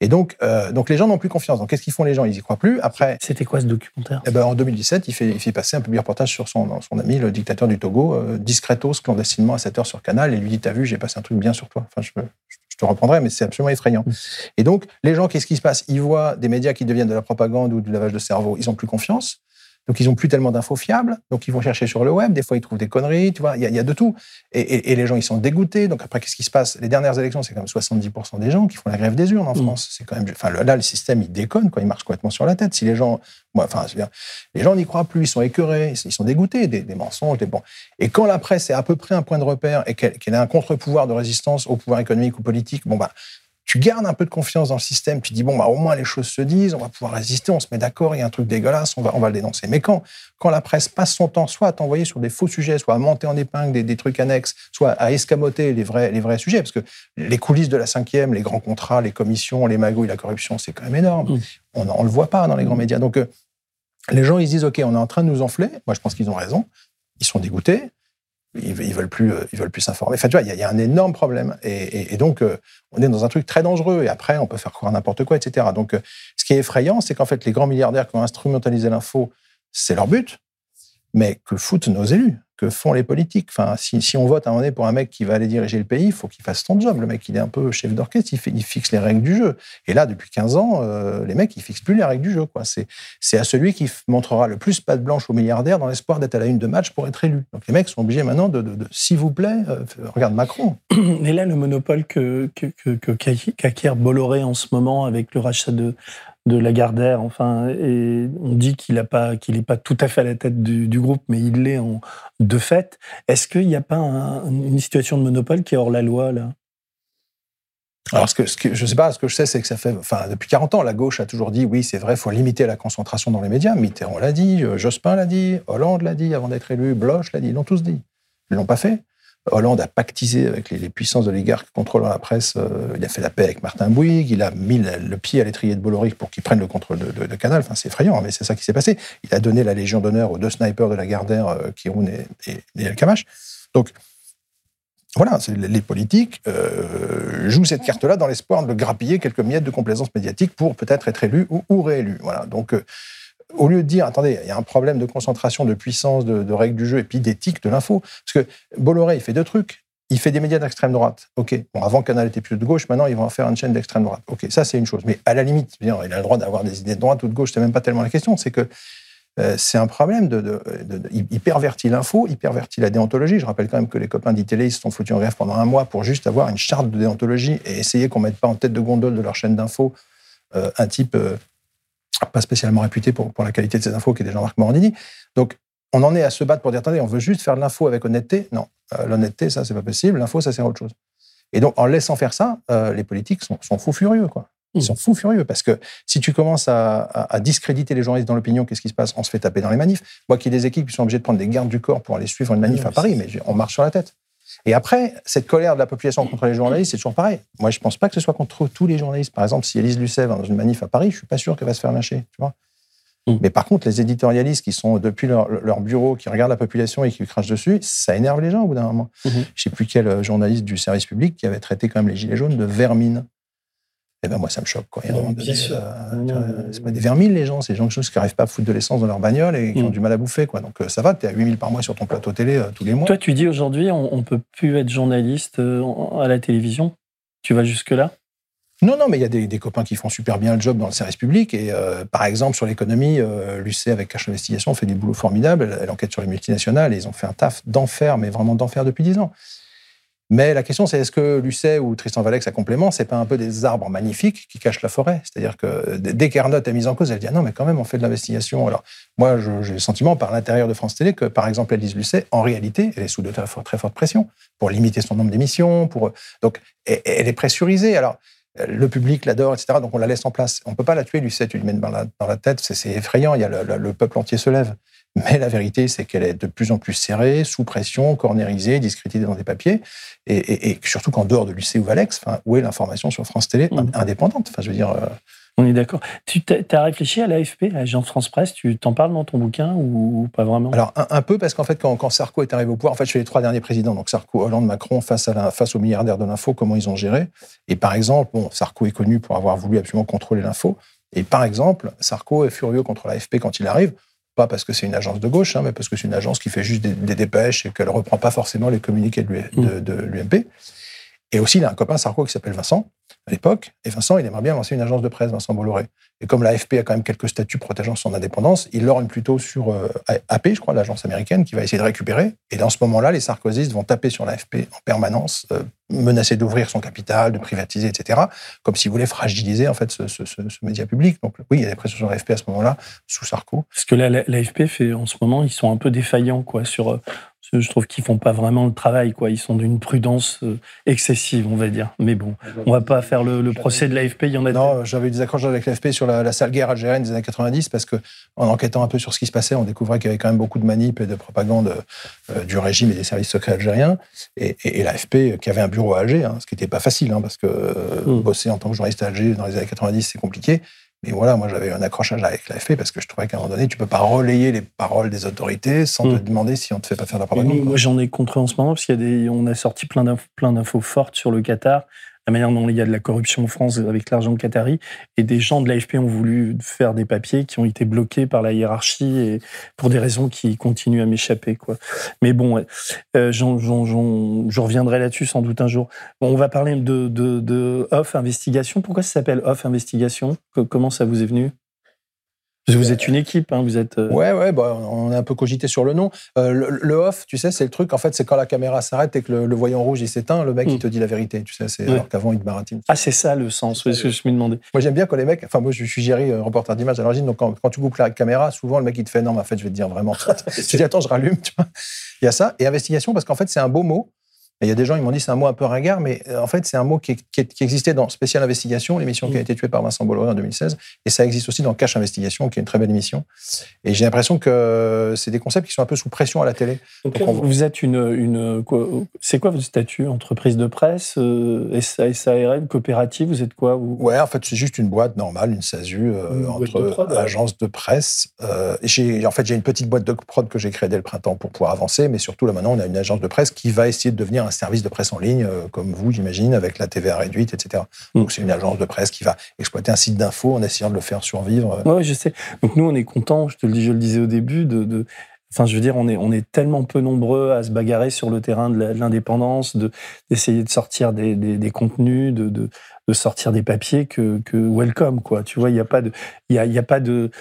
Et donc, euh, donc les gens n'ont plus confiance. Donc, qu'est-ce qu'ils font les gens? Ils y croient plus. Après, C'était quoi ce documentaire? eh ben, en 2017, il fait, il fait passer un public reportage sur son, son ami, le dictateur du Togo, euh, discretos, clandestinement à 7 heures sur Canal, et lui dit T'as vu, j'ai passé un truc bien sur toi. Enfin, je te reprendrai, mais c'est absolument effrayant. Et donc, les gens, qu'est-ce qui se passe? Ils voient des médias qui deviennent de la propagande ou du lavage de cerveau, ils n'ont plus confiance. Donc, ils n'ont plus tellement d'infos fiables. Donc, ils vont chercher sur le web. Des fois, ils trouvent des conneries. Tu vois, il y, a- il y a de tout. Et, et- et les gens, ils sont dégoûtés. Donc, après, qu'est-ce qui se passe? Les dernières élections, c'est quand même 70% des gens qui font la grève des urnes en Mm. France. C'est quand même. Enfin, là, le système, il déconne. Quoi. Il marche complètement sur la tête. Si les gens. Enfin, dire, les gens n'y croient plus. Ils sont écœurés. Ils sont dégoûtés des, des mensonges. Des bon. Et quand la presse est à peu près un point de repère et qu'elle qu'elle a un contre-pouvoir de résistance au pouvoir économique ou politique, bon, bah, tu gardes un peu de confiance dans le système, tu dis, bon, bah, au moins les choses se disent, on va pouvoir résister, on se met d'accord, il y a un truc dégueulasse, on va, on va le dénoncer. Mais quand, quand la presse passe son temps soit à t'envoyer sur des faux sujets, soit à monter en épingle des, des trucs annexes, soit à escamoter les vrais, les vrais sujets, parce que les coulisses de la cinquième, les grands contrats, les commissions, les magouilles, la corruption, c'est quand même énorme. On ne le voit pas dans les grands médias. Donc, euh, les gens, ils se disent, OK, on est en train de nous enfler. Moi, je pense qu'ils ont raison. Ils sont dégoûtés. Ils, ils veulent plus, euh, ils veulent plus s'informer. Enfin, tu vois, il y, a- un énorme problème. Et donc, euh, on est dans un truc très dangereux. Et après, on peut faire croire n'importe quoi, etc. Donc, euh, ce qui est effrayant, c'est qu'en fait, les grands milliardaires qui ont instrumentalisé l'info, c'est leur but. Mais que foutent nos élus? Que font les politiques? Enfin, si, on vote à un moment donné pour un mec qui va aller diriger le pays, il faut qu'il fasse son job. Le mec, il est un peu chef d'orchestre, il, fixe les règles du jeu. Et là, depuis 15 ans, euh, les mecs, ils fixent plus les règles du jeu. C'est à celui qui montrera le plus patte blanche aux milliardaires dans l'espoir d'être à la une de match pour être élu. Donc les mecs sont obligés maintenant de, s'il vous plaît, euh, regarde Macron. Mais là, le monopole que, que, que- que- qu'acqui- qu'acquiert Bolloré en ce moment avec le rachat de, de Lagardère, enfin, et on dit qu'il n'est pas, pas tout à fait à la tête du, groupe, mais il l'est de fait. Est-ce qu'il n'y a pas un- une situation de monopole qui est hors la loi, là? Alors, ce que, ce que- je sais pas, ce que je sais, c'est que ça fait, enfin, depuis 40 ans, la gauche a toujours dit, oui, c'est vrai, faut limiter la concentration dans les médias. Mitterrand l'a dit, Jospin l'a dit, Hollande l'a dit avant d'être élu, Bloch l'a dit, ils l'ont tous dit. Ils l'ont pas fait. Hollande a pactisé avec les, les puissances oligarques contrôlant la presse. euh, il a fait la paix avec Martin Bouygues. Il a mis le, pied à l'étrier de Bolloré pour qu'il prenne le contrôle de, Canal. Enfin, c'est effrayant, mais c'est ça qui s'est passé. Il a donné la Légion d'honneur aux deux snipers de la Gardère, euh, Kiroun et, et, et El Kamash. Donc, voilà, les politiques euh, jouent cette carte-là dans l'espoir de grappiller quelques miettes de complaisance médiatique pour peut-être être élu ou, réélu. Voilà. Donc, au lieu de dire, attendez, il y a un problème de concentration, de puissance, de, règles du jeu et puis d'éthique de l'info, parce que Bolloré, il fait deux trucs. il fait des médias d'extrême droite. OK. Bon, avant Canal était plus de gauche, maintenant ils vont faire une chaîne d'extrême droite. OK, ça c'est une chose. Mais à la limite, il a le droit d'avoir des idées de droite ou de gauche, c'est même pas tellement la question. C'est que euh, c'est un problème de, il pervertit l'info, il pervertit la déontologie. Je rappelle quand même que les copains d'ITélé se sont foutus en grève pendant un mois pour juste avoir une charte de déontologie et essayer qu'on mette pas en tête de gondole de leur chaîne d'info euh, un type euh, pas spécialement réputé pour, pour la qualité de ses infos, qui est Jean-Marc Morandini. Donc on en est à se battre pour dire attendez, on veut juste faire de l'info avec honnêteté. Non, l'honnêteté, ça c'est pas possible. L'info, ça c'est autre chose. Et donc en laissant faire ça, les politiques sont, sont fous furieux quoi. Ils sont fous furieux parce que si tu commences à, discréditer les journalistes dans l'opinion, qu'est-ce qui se passe? On se fait taper dans les manifs. Moi qui ai des équipes qui sont obligées de prendre des gardes du corps pour aller suivre une manif à Paris, mais on marche sur la tête. Et après, cette colère de la population contre les journalistes, c'est toujours pareil. Moi, je ne pense pas que ce soit contre tous les journalistes. Par exemple, si Elise Lucet va dans une manif à Paris, je ne suis pas sûr qu'elle va se faire lâcher. Tu vois mm. mais par contre, les éditorialistes qui sont depuis leur, bureau, qui regardent la population et qui crachent dessus, ça énerve les gens au bout d'un moment. Mm-hmm. Je ne sais plus quel euh, journaliste du service public qui avait traité quand même les Gilets jaunes de vermine eh ben moi, ça me choque. Quoi. bien sûr. Euh, c'est pas des vermines, les gens, c'est des gens qui n'arrivent pas à foutre de l'essence dans leur bagnole et qui ont mm. du mal à bouffer. Quoi. Donc euh, ça va, tu es à 8000 par mois sur ton plateau télé euh, tous les mois. Toi, tu dis aujourd'hui, on ne peut plus être journaliste à la télévision. Tu vas jusque-là? Non, non, mais il y a des, copains qui font super bien le job dans le service public. Et par exemple, sur l'économie, Lucet avec Cache Investigation fait du boulot formidable. Elle, elle, enquête sur les multinationales et ils ont fait un taf d'enfer, mais vraiment d'enfer depuis 10 ans. Mais la question, c'est est-ce que Lucet ou Tristan Valex à complément, c'est pas un peu des arbres magnifiques qui cachent la forêt? C'est-à-dire que dès qu'Ernotte est mise en cause, elle dit ah non, mais quand même, on fait de l'investigation. Alors, moi, j'ai le sentiment par l'intérieur de France Télé que, par exemple, Elise Lucet, en réalité, elle est sous de très, très forte pression pour limiter son nombre d'émissions. Pour... Donc, elle est pressurisée. Alors, le public l'adore, etc. Donc, on la laisse en place. On peut pas la tuer, Lucet, tu lui mets dans la, dans la tête, c'est effrayant. Il y a le peuple entier se lève. Mais la vérité, c'est qu'elle est de plus en plus serrée, sous pression, cornérisée, discrétisée dans des papiers. Et, surtout qu'en dehors de l'UC ou Valex, où est l'information sur France Télé mmh. indépendante? Enfin, je veux dire. Euh, On est d'accord. Tu as réfléchi à l'AFP, à l'agence France Presse? Tu t'en parles dans ton bouquin ou, pas vraiment? Alors, un, peu, parce qu'en fait, quand, quand, Sarko est arrivé au pouvoir, en fait, je suis les trois derniers présidents, donc Sarko, Hollande, Macron, face, à la, face aux milliardaires de l'info, comment ils ont géré? Et par exemple, bon, Sarko est connu pour avoir voulu absolument contrôler l'info. Et par exemple, Sarko est furieux contre l'AFP quand il arrive pas parce que c'est une agence de gauche, hein, mais parce que c'est une agence qui fait juste des, dépêches et qu'elle ne reprend pas forcément les communiqués de l'UMP. Mm. Et aussi, il a un copain Sarko qui s'appelle Vincent, à l'époque. Et Vincent, il aimerait bien lancer une agence de presse, Vincent Bolloré. Et comme l'AFP a quand même quelques statuts protégeant son indépendance, il l'orne plutôt sur euh, AP, je crois, l'agence américaine, qui va essayer de récupérer. Et dans ce moment-là, les sarkozystes vont taper sur l'AFP en permanence, euh, menacer d'ouvrir son capital, de privatiser, etc., comme s'ils voulaient fragiliser en fait ce, média public. Donc oui, il y a des pressions sur l'AFP à ce moment-là, sous Sarko. Parce que l'AFP fait en ce moment, ils sont un peu défaillants quoi sur euh, je trouve qu'ils font pas vraiment le travail, quoi. Ils sont d'une prudence euh, excessive, on va dire. Mais bon, on va pas faire le, procès de l'AFP. Il y en a. Non, j'avais eu des accroches avec l'AFP sur la, sale guerre algérienne des années 90 parce que, en enquêtant un peu sur ce qui se passait, on découvrait qu'il y avait quand même beaucoup de manipes et de propagande euh, du régime et des services secrets algériens. Et, l'AFP, qui avait un bureau à Alger, hein, ce qui n'était pas facile, hein, parce que mmh. bosser en tant que journaliste à Alger dans les années 90, c'est compliqué. Mais voilà, moi j'avais un accrochage avec l'AFP parce que je trouvais qu'à un moment donné, tu peux pas relayer les paroles des autorités sans te mm. demander si on te fait pas faire la propagande. Moi j'en ai contré en ce moment parce qu'il y a des, on a sorti plein d'infos fortes sur le Qatar la manière dont il y a de la corruption en France avec l'argent qatari. Et des gens de l'AFP ont voulu faire des papiers qui ont été bloqués par la hiérarchie et pour des raisons qui continuent à m'échapper. Mais bon, euh, je reviendrai là-dessus sans doute un jour. on va parler de, de, de Off Investigation. Pourquoi ça s'appelle Off Investigation? Comment ça vous est venu? Vous êtes une équipe, hein, vous êtes. Euh, ouais, ouais, bah, on a un peu cogité sur le nom. Euh, le, off, tu sais, c'est le truc. En fait, c'est quand la caméra s'arrête et que le, voyant rouge il s'éteint, le mec il hmm. te dit la vérité. Tu sais, c'est alors qu'avant il te baratine. Ah, c'est ça le sens. C'est ce que je me demandais. Moi, j'aime bien quand les mecs. Enfin, moi, je suis géré euh, reporter d'image à l'origine, donc quand, tu coupes la caméra, souvent le mec il te fait non, mais en fait, je vais te dire vraiment. je dis attends, je rallume. Tu vois. Il y a ça et investigation parce qu'en fait, c'est un beau mot il y a des gens, ils m'ont dit c'est un mot un peu ringard, mais euh, en fait, c'est un mot qui, existait dans Spécial Investigation, l'émission qui a mm. été tuée par Vincent Bolloré en 2016, et ça existe aussi dans Cache Investigation, qui est une très belle émission. Et j'ai l'impression que c'est des concepts qui sont un peu sous pression à la télé. Vous êtes une, une c'est quoi votre statut Entreprise de presse, euh, SARL, coopérative Vous êtes quoi Ouais, en fait, c'est juste une boîte normale, une SASU euh, entre agences de presse. en fait, j'ai une petite boîte de prod que j'ai créée dès le printemps pour pouvoir avancer, mais surtout là maintenant, on a une agence de presse qui va essayer de devenir un service de presse en ligne, euh, comme vous, j'imagine, avec la TVA réduite, etc. Mm. Donc, c'est une agence de presse qui va exploiter un site d'info en essayant de le faire survivre. Oui, je sais. Donc, nous, on est contents, je te le dis, je le disais au début, de, Enfin, je veux dire, on est, on est tellement peu nombreux à se bagarrer sur le terrain de l'indépendance, de, d'essayer de sortir des, des, des contenus, de, de, de, sortir des papiers que, que welcome, quoi. Tu vois, il n'y a pas de, il y a, y a pas de,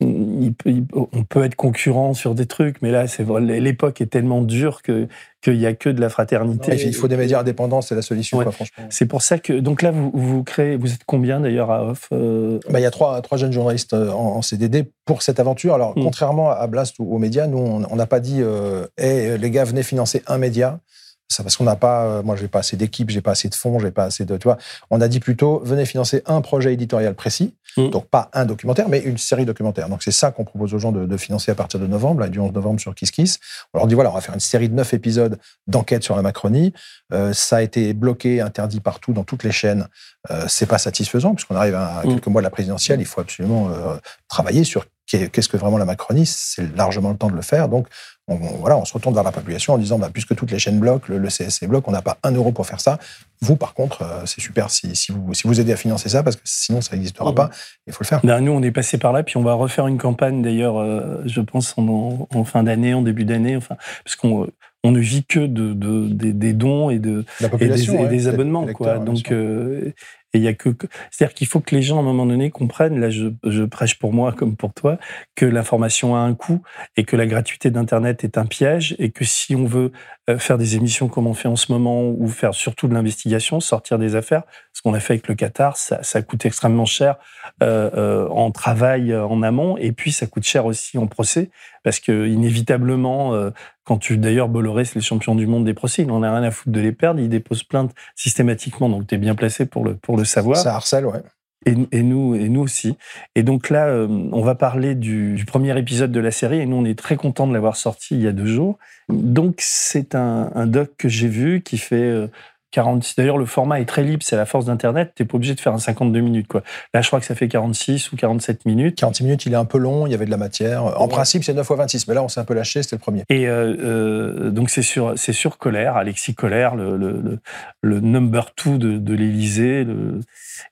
on peut être concurrent sur des trucs, mais là, c'est l'époque est tellement dure que qu'il y a que de la fraternité. il faut des médias indépendants, c'est la solution, franchement. C'est pour ça que donc là, vous, vous créez, vous êtes combien d'ailleurs à Off euh? Bah, Il y a trois, trois jeunes journalistes euh, en, CDD pour cette aventure. Alors, mm. contrairement à Blast ou aux médias, nous, on n'a pas dit, euh, les gars, venez financer un média. Ça, parce qu'on n'a pas, euh, moi, j'ai pas assez d'équipes, j'ai pas assez de fonds, j'ai pas assez de, tu vois. On a dit plutôt, venez financer un projet éditorial précis, mmh. donc pas un documentaire, mais une série documentaire. Donc c'est ça qu'on propose aux gens de, financer à partir de novembre, là, du 11 novembre sur Kiss Kiss. On leur dit voilà, on va faire une série de neuf épisodes d'enquête sur la Macronie. Euh, ça a été bloqué, interdit partout dans toutes les chaînes. Euh, c'est pas satisfaisant puisqu'on arrive à, mmh. quelques mois de la présidentielle. Il faut absolument euh, travailler sur qu'est-ce que vraiment la Macronie. C'est largement le temps de le faire. Donc on, voilà, on se retourne vers la population en disant, bah, puisque toutes les chaînes bloquent, le, CSC bloque, on n'a pas un euro pour faire ça. Vous, par contre, euh, c'est super si, vous, si vous aidez à financer ça, parce que sinon, ça n'existera pas. Il faut le faire. Ben, nous, on est passé par là, puis on va refaire une campagne, d'ailleurs, euh, je pense, en, fin d'année, en début d'année, enfin, parce qu'on on ne vit que de, des, dons et, de, et des, abonnements. Quoi. Donc, euh, il y a que, c'est-à-dire qu'il faut que les gens, à un moment donné, comprennent, là je, je prêche pour moi comme pour toi, que l'information a un coût et que la gratuité d'Internet est un piège et que si on veut faire des émissions comme on fait en ce moment ou faire surtout de l'investigation, sortir des affaires, ce qu'on a fait avec le Qatar, ça, ça coûte extrêmement cher euh, euh, en travail en amont et puis ça coûte cher aussi en procès parce que inévitablement, euh, quand tu d'ailleurs Bolloré, c'est le champion du monde des procès, il n'en a rien à foutre de les perdre, il dépose plainte systématiquement, donc tu es bien placé pour le, pour le savoir. Ça harcèle, ouais. Et, nous, et nous aussi. Et donc là, euh, on va parler du, premier épisode de la série, et nous, on est très content de l'avoir sorti il y a deux jours. Donc c'est un, doc que j'ai vu qui fait euh, 46. D'ailleurs, le format est très libre, c'est la force d'Internet. Tu n'es pas obligé de faire un 52 minutes. Quoi. Là, je crois que ça fait 46 ou 47 minutes. 46 minutes, il est un peu long, il y avait de la matière. En principe, c'est 9 fois 26, mais là, on s'est un peu lâché, c'était le premier. Et euh, euh, donc, c'est sur, c'est sur Colère, Alexis Colère, le, le, le, number two de, de l'Élysée.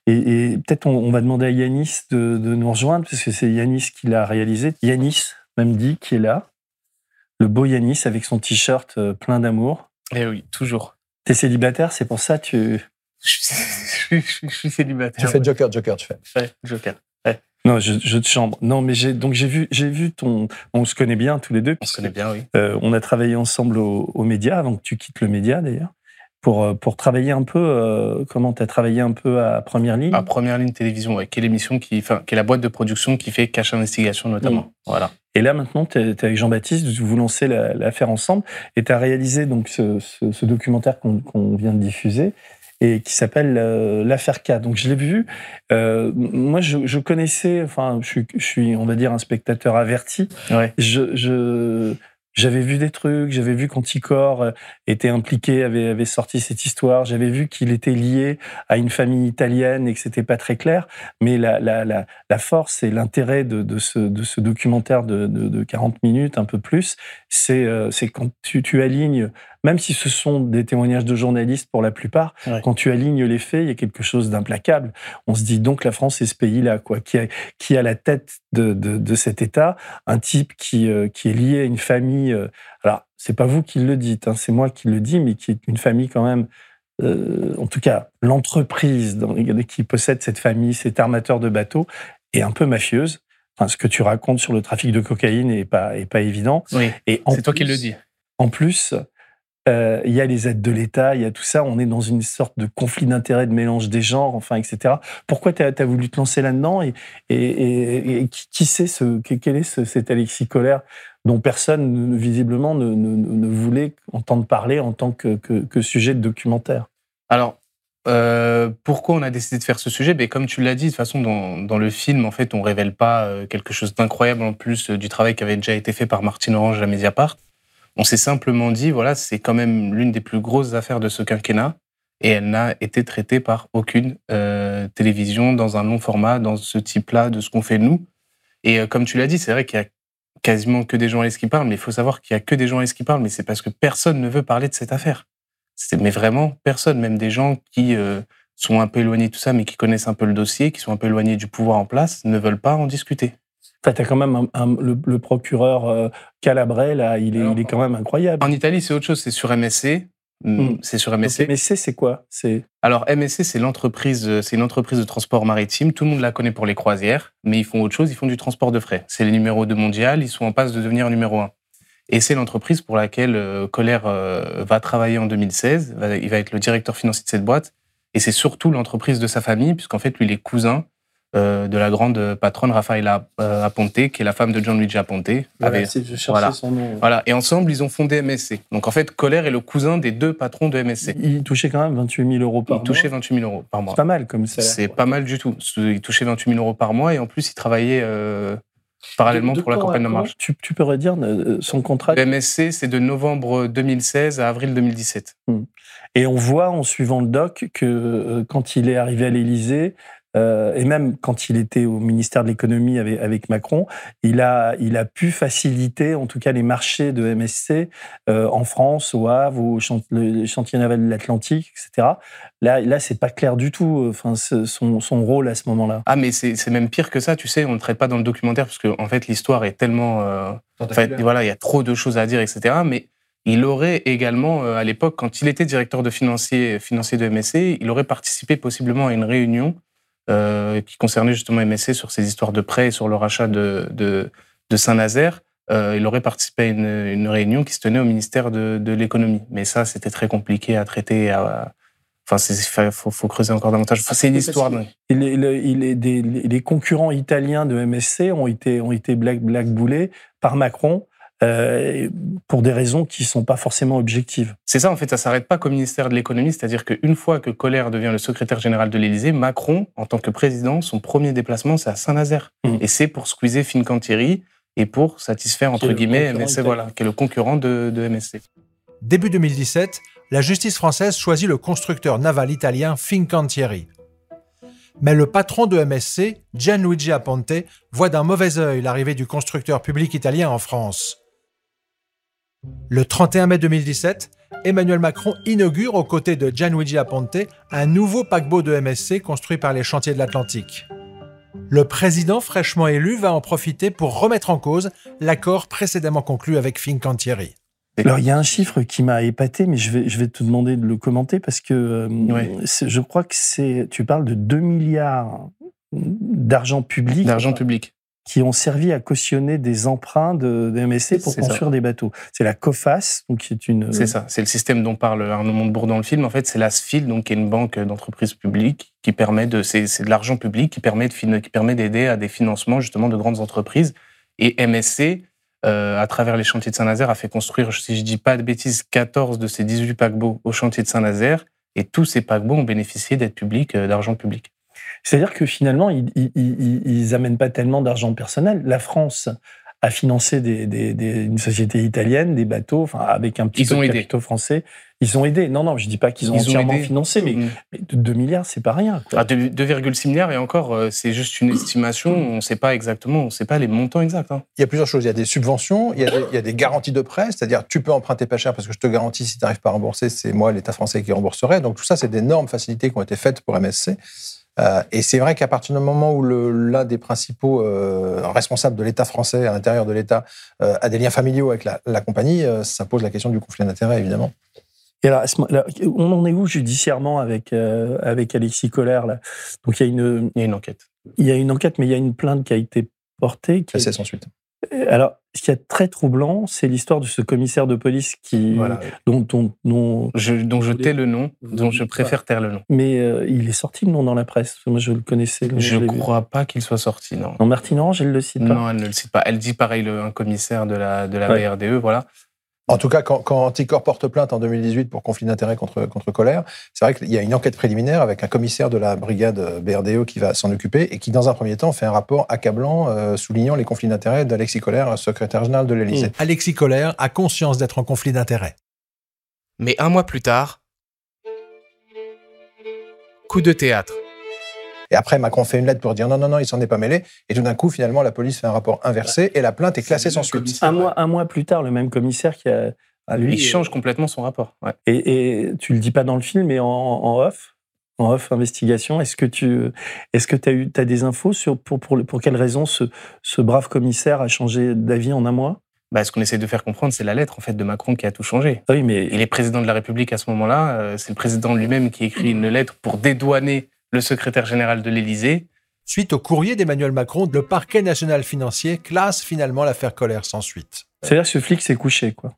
Et, peut-être on, va demander à Yanis de, de nous rejoindre, parce que c'est Yanis qui l'a réalisé. Yanis, même dit, qui est là. Le beau Yanis avec son t-shirt euh, plein d'amour. Eh oui, toujours. T'es célibataire, c'est pour ça tu. Je suis, célibataire. Tu fais Joker, Joker, tu fais. Ouais, Joker. Non, je, je te chambre. Non, mais j'ai donc j'ai vu j'ai vu ton. On se connaît bien tous les deux. On se connaît bien, oui. Euh, on a travaillé ensemble aux au médias avant que tu quittes le média d'ailleurs. Pour, euh, pour travailler un peu, euh, comment tu as travaillé un peu à Première Ligne? À Première Ligne Télévision, ouais, qui est l'émission qui, enfin, qui est la boîte de production qui fait Cache Investigation notamment. Mm. Voilà. Et là, maintenant, tu es, avec Jean-Baptiste, vous lancez l'affaire ensemble, et tu as réalisé donc ce, ce, documentaire qu'on vient de diffuser, et qui s'appelle euh, l'affaire K. Donc je l'ai vu. Euh, moi, je, je, connaissais, enfin, je suis, je suis, on va dire, un spectateur averti. Ouais. Je, je j'avais vu des trucs, j'avais vu qu'Anticor euh, était impliqué, avait, sorti cette histoire, j'avais vu qu'il était lié à une famille italienne et que c'était pas très clair. Mais la, force et l'intérêt de, ce, documentaire de, de, de 40 minutes, un peu plus, c'est euh, quand tu alignes même si ce sont des témoignages de journalistes pour la plupart, quand tu alignes les faits, il y a quelque chose d'implacable. On se dit donc la France est ce pays-là, quoi, qui a, qui a la tête de, de, de cet État, un type qui, euh, qui est lié à une famille. Euh, alors, c'est pas vous qui le dites, hein, c'est moi qui le dis, mais qui est une famille quand même. Euh, en tout cas, l'entreprise qui possède cette famille, cet armateur de bateaux, est un peu mafieuse. Enfin, ce que tu racontes sur le trafic de cocaïne n'est pas, est pas évident. Oui, c'est toi qui le dis. En plus, euh, il y a les aides de l'État, il y a tout ça. On est dans une sorte de conflit d'intérêts, de mélange des genres, enfin, etc. Pourquoi tu as, voulu te lancer là-dedans et, qui, sait ce, quel est cet Alexis Colère dont personne, visiblement, ne, voulait entendre parler en tant que, sujet de documentaire? Alors, euh, pourquoi on a décidé de faire ce sujet? Ben, Comme tu l'as dit, de toute façon, dans, dans, le film, en fait, on révèle pas euh, quelque chose d'incroyable en plus du travail qui avait déjà été fait par Martine Orange à Mediapart. On s'est simplement dit, voilà, c'est quand même l'une des plus grosses affaires de ce quinquennat et elle n'a été traitée par aucune euh, télévision dans un long format, dans ce type-là de ce qu'on fait nous. Et euh, comme tu l'as dit, c'est vrai qu'il y a quasiment que des journalistes qui parlent, mais il faut savoir qu'il y a que des journalistes qui parlent, mais c'est parce que personne ne veut parler de cette affaire. Mais vraiment, personne, même des gens qui euh, sont un peu éloignés de tout ça, mais qui connaissent un peu le dossier, qui sont un peu éloignés du pouvoir en place, ne veulent pas en discuter. Enfin, t'as quand même un- un- le, le procureur euh, Calabret, là, il est, Alors, il est quand même incroyable. En Italie, c'est autre chose, c'est sur MSC. Mm, Mm. C'est sur Donc, MSC. MSC, c'est quoi? C'est Alors MSC, c'est l'entreprise, euh, c'est une entreprise de transport maritime. Tout le monde la connaît pour les croisières, mais ils font autre chose. Ils font du transport de frais. C'est les numéros 2 mondial. Ils sont en passe de devenir numéro 1. Et c'est l'entreprise pour laquelle euh, euh, va travailler en 2016. Va- Il va être le directeur financier de cette boîte. Et c'est surtout l'entreprise de sa famille, puisqu'en fait, lui, il est cousin euh, de la grande patronne Raffaella euh, Aponte, qui est la femme de Gianluigi Aponte. Voilà, Avec- c'est- je cherchais voilà. son nom. Voilà. Et ensemble, ils ont fondé MSC. Donc en fait, Kohler est le cousin des deux patrons de MSC. Il touchait quand même 28 000 euros par Il touchait mois. 28 000 euros par mois. C'est pas mal comme ça. C'est pas mal du tout. Il touchait 28 000 euros par mois et en plus, il travaillait euh, parallèlement De- de pour la campagne de marge. Tu, tu peux redire son contrat Le MSC, c'est de novembre 2016 à avril 2017. Et on voit en suivant le doc que euh, quand il est arrivé à l'Élysée, euh, et même quand il était au ministère de l'économie avec, avec Macron, il a, il a pu faciliter en tout cas les marchés de MSC euh, en France, au Havre, au chant- le chantier naval de l'Atlantique, etc. Là, là c'est pas clair du tout enfin, ce- son, son rôle à ce moment-là. Ah, mais c'est c'est même pire que ça, tu sais, on ne traite pas dans le documentaire parce que en fait, l'histoire est tellement. euh, en fait, voilà, il y a trop de choses à dire, etc. Mais il aurait également, euh, à l'époque, quand il était directeur de financier, financier de MSC, il aurait participé possiblement à une réunion euh, qui concernait justement MSC sur ces histoires de prêts et sur le rachat de, de, de Saint-Nazaire. Euh, il aurait participé à une, une réunion qui se tenait au ministère de, de l'économie. Mais ça, c'était très compliqué à traiter. À, enfin, il faut, faut creuser encore davantage. Enfin, c'est une histoire. dingue. Il est- le- il est des- les concurrents italiens de MSC ont été, ont été black, blackboulés par Macron euh, pour des raisons qui sont pas forcément objectives. C'est ça, en fait, ça s'arrête pas qu'au ministère de l'économie, c'est-à-dire qu'une fois que Kohler devient le secrétaire général de l'Élysée, Macron, en tant que président, son premier déplacement, c'est à Saint-Nazaire. Mhm. Et c'est pour squeezer Fincantieri et pour satisfaire, entre le guillemets, MSC, voilà, qui est le concurrent de, de MSC. Début 2017, la justice française choisit le constructeur naval italien Fincantieri. Mais le patron de MSC, Gianluigi Aponte, voit d'un mauvais œil l'arrivée du constructeur public italien en France. Le 31 mai 2017, Emmanuel Macron inaugure aux côtés de Gianluigi Aponte un nouveau paquebot de MSC construit par les chantiers de l'Atlantique. Le président fraîchement élu va en profiter pour remettre en cause l'accord précédemment conclu avec Fincantieri. Alors, il y a un chiffre qui m'a épaté, mais je vais, je vais te demander de le commenter parce que euh, je crois que c'est. Tu parles de 2 milliards d'argent public D'argent public. Qui ont servi à cautionner des emprunts de, de MSC pour ça. construire des bateaux. C'est la COFAS, donc qui est une. C'est ça, c'est le système dont parle Arnaud Montebourg dans le film. En fait, c'est la SFIL, donc qui est une banque d'entreprise publique qui permet de, c'est de l'argent public qui permet de fin- qui permet d'aider à des financements justement de grandes entreprises. Et MSC, euh, à travers les chantiers de Saint-Nazaire, a fait construire, si je dis pas de bêtises, 14 de ces 18 paquebots au chantier de Saint-Nazaire. Et tous ces paquebots ont bénéficié d'aides publiques, euh, d'argent public. C'est-à-dire que finalement, ils, ils, ils, ils amènent pas tellement d'argent personnel. La France a financé des, des, des- une société italienne, des bateaux, enfin, avec un petit Ils peu de aidé. capitaux français. Ils ont aidé. Non, non, je dis pas qu'ils ont entièrement financé, mais, Mm. mais 2 milliards, c'est pas rien. Ah, deux- 2,6 milliards et encore, euh, c'est juste une estimation. On ne sait pas exactement, on ne sait pas les montants exacts. hein. Il y a plusieurs choses. Il y a des subventions, il y a des, il y a des garanties de prêt, c'est-à-dire tu peux emprunter pas cher parce que je te garantis si tu n'arrives pas à rembourser, c'est moi, l'État français, qui rembourserait. Donc tout ça, c'est d'énormes facilités qui ont été faites pour MSC. Euh, et c'est vrai qu'à partir du moment où l'un des principaux euh, responsables de l'État français à l'intérieur de l'État euh, a des liens familiaux avec la, la compagnie, ça pose la question du conflit d'intérêts, évidemment. Et alors, on en est où judiciairement avec, avec Alexis Collère là? Donc, il y, a une, Il y a une enquête. il y a une enquête, mais il y a une plainte qui a été portée. Qui sans suite. Alors, ce qui est très troublant, c'est l'histoire de ce commissaire de police qui, Voilà. dont, dont, dont- Je, tais le nom, donc je préfère taire le nom. mais euh, il est sorti le nom dans la presse. Moi, je le connaissais. le- Je vu. crois pas qu'il soit sorti, non. Non, Martine Orange, elle le cite pas. Non, elle ne le cite pas. Elle dit pareil, le, un commissaire de la, de la Ouais. BRDE, voilà. En tout cas, quand, quand Anticor porte plainte en 2018 pour conflit d'intérêts contre, contre Colère, c'est vrai qu'il y a une enquête préliminaire avec un commissaire de la brigade BRDE qui va s'en occuper et qui, dans un premier temps, fait un rapport accablant euh, soulignant les conflits d'intérêts d'Alexis Colère, secrétaire général de l'Élysée. Alexis Colère a conscience d'être en conflit d'intérêts. Mais un mois plus tard, coup de théâtre. Et après, Macron fait une lettre pour dire non, non, non, il s'en est pas mêlé. Et tout d'un coup, finalement, la police fait un rapport inversé et la plainte est classée sans suite. Un mois, un mois plus tard, le même commissaire qui a. ah, lui, Il change complètement son rapport. Ouais. Et, et tu le dis pas dans le film, mais en, en off, en off investigation. Est-ce que tu est-ce que as eu as des infos sur pour pour pour quelle raison ce ce brave commissaire a changé d'avis en un mois? Bah, ce qu'on essaie de faire comprendre, c'est la lettre en fait de Macron qui a tout changé. Oui, mais il est président de la République à ce moment-là. euh, C'est le président lui-même qui écrit une lettre pour dédouaner le secrétaire général de l'Élysée. Suite au courrier d'Emmanuel Macron, le parquet national financier classe finalement l'affaire colère sans suite. c'est-à-dire que ce flic s'est couché quoi.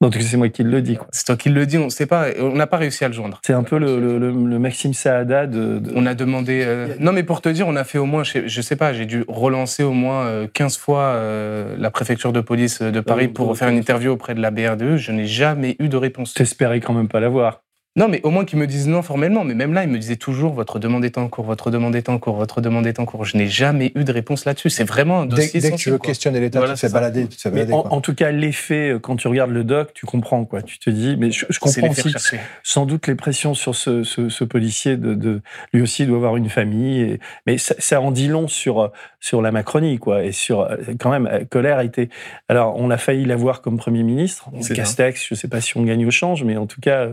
Donc c'est moi qui le dis quoi. C'est toi qui le dis, on ne sait pas. On n'a pas réussi à le joindre. C'est un peu le, le, le- le Maxime Saada de, de- On a demandé. euh, Non, mais pour te dire, on a fait au moins, je sais- je sais pas, j'ai dû relancer au moins euh, 15 fois euh, la préfecture de police de Paris pour faire une interview auprès de la BRDE. Je n'ai jamais eu de réponse. T'espérais quand même pas l'avoir. Non, mais au moins qu'ils me disent non formellement. Mais même là, ils me disaient toujours votre demande est en cours, votre demande est en cours, votre demande est en cours. Je n'ai jamais eu de réponse là-dessus. C'est vraiment un Dès, dossier dès que tu veux quoi. questionner l'État, Voilà, tu te fais balader. Tu te fais Mais balader en, quoi. en tout cas, l'effet, euh, quand tu regardes le doc, tu comprends quoi. Tu te dis, mais je, comprends aussi sans doute les pressions sur ce, ce, ce policier de, de lui aussi doit avoir une famille et, mais ça, ça en dit long sur euh, sur la Macronie quoi et sur euh, quand même Colère a été alors on a failli l'avoir comme premier ministre C'est Castex je sais pas si on gagne au change mais en tout cas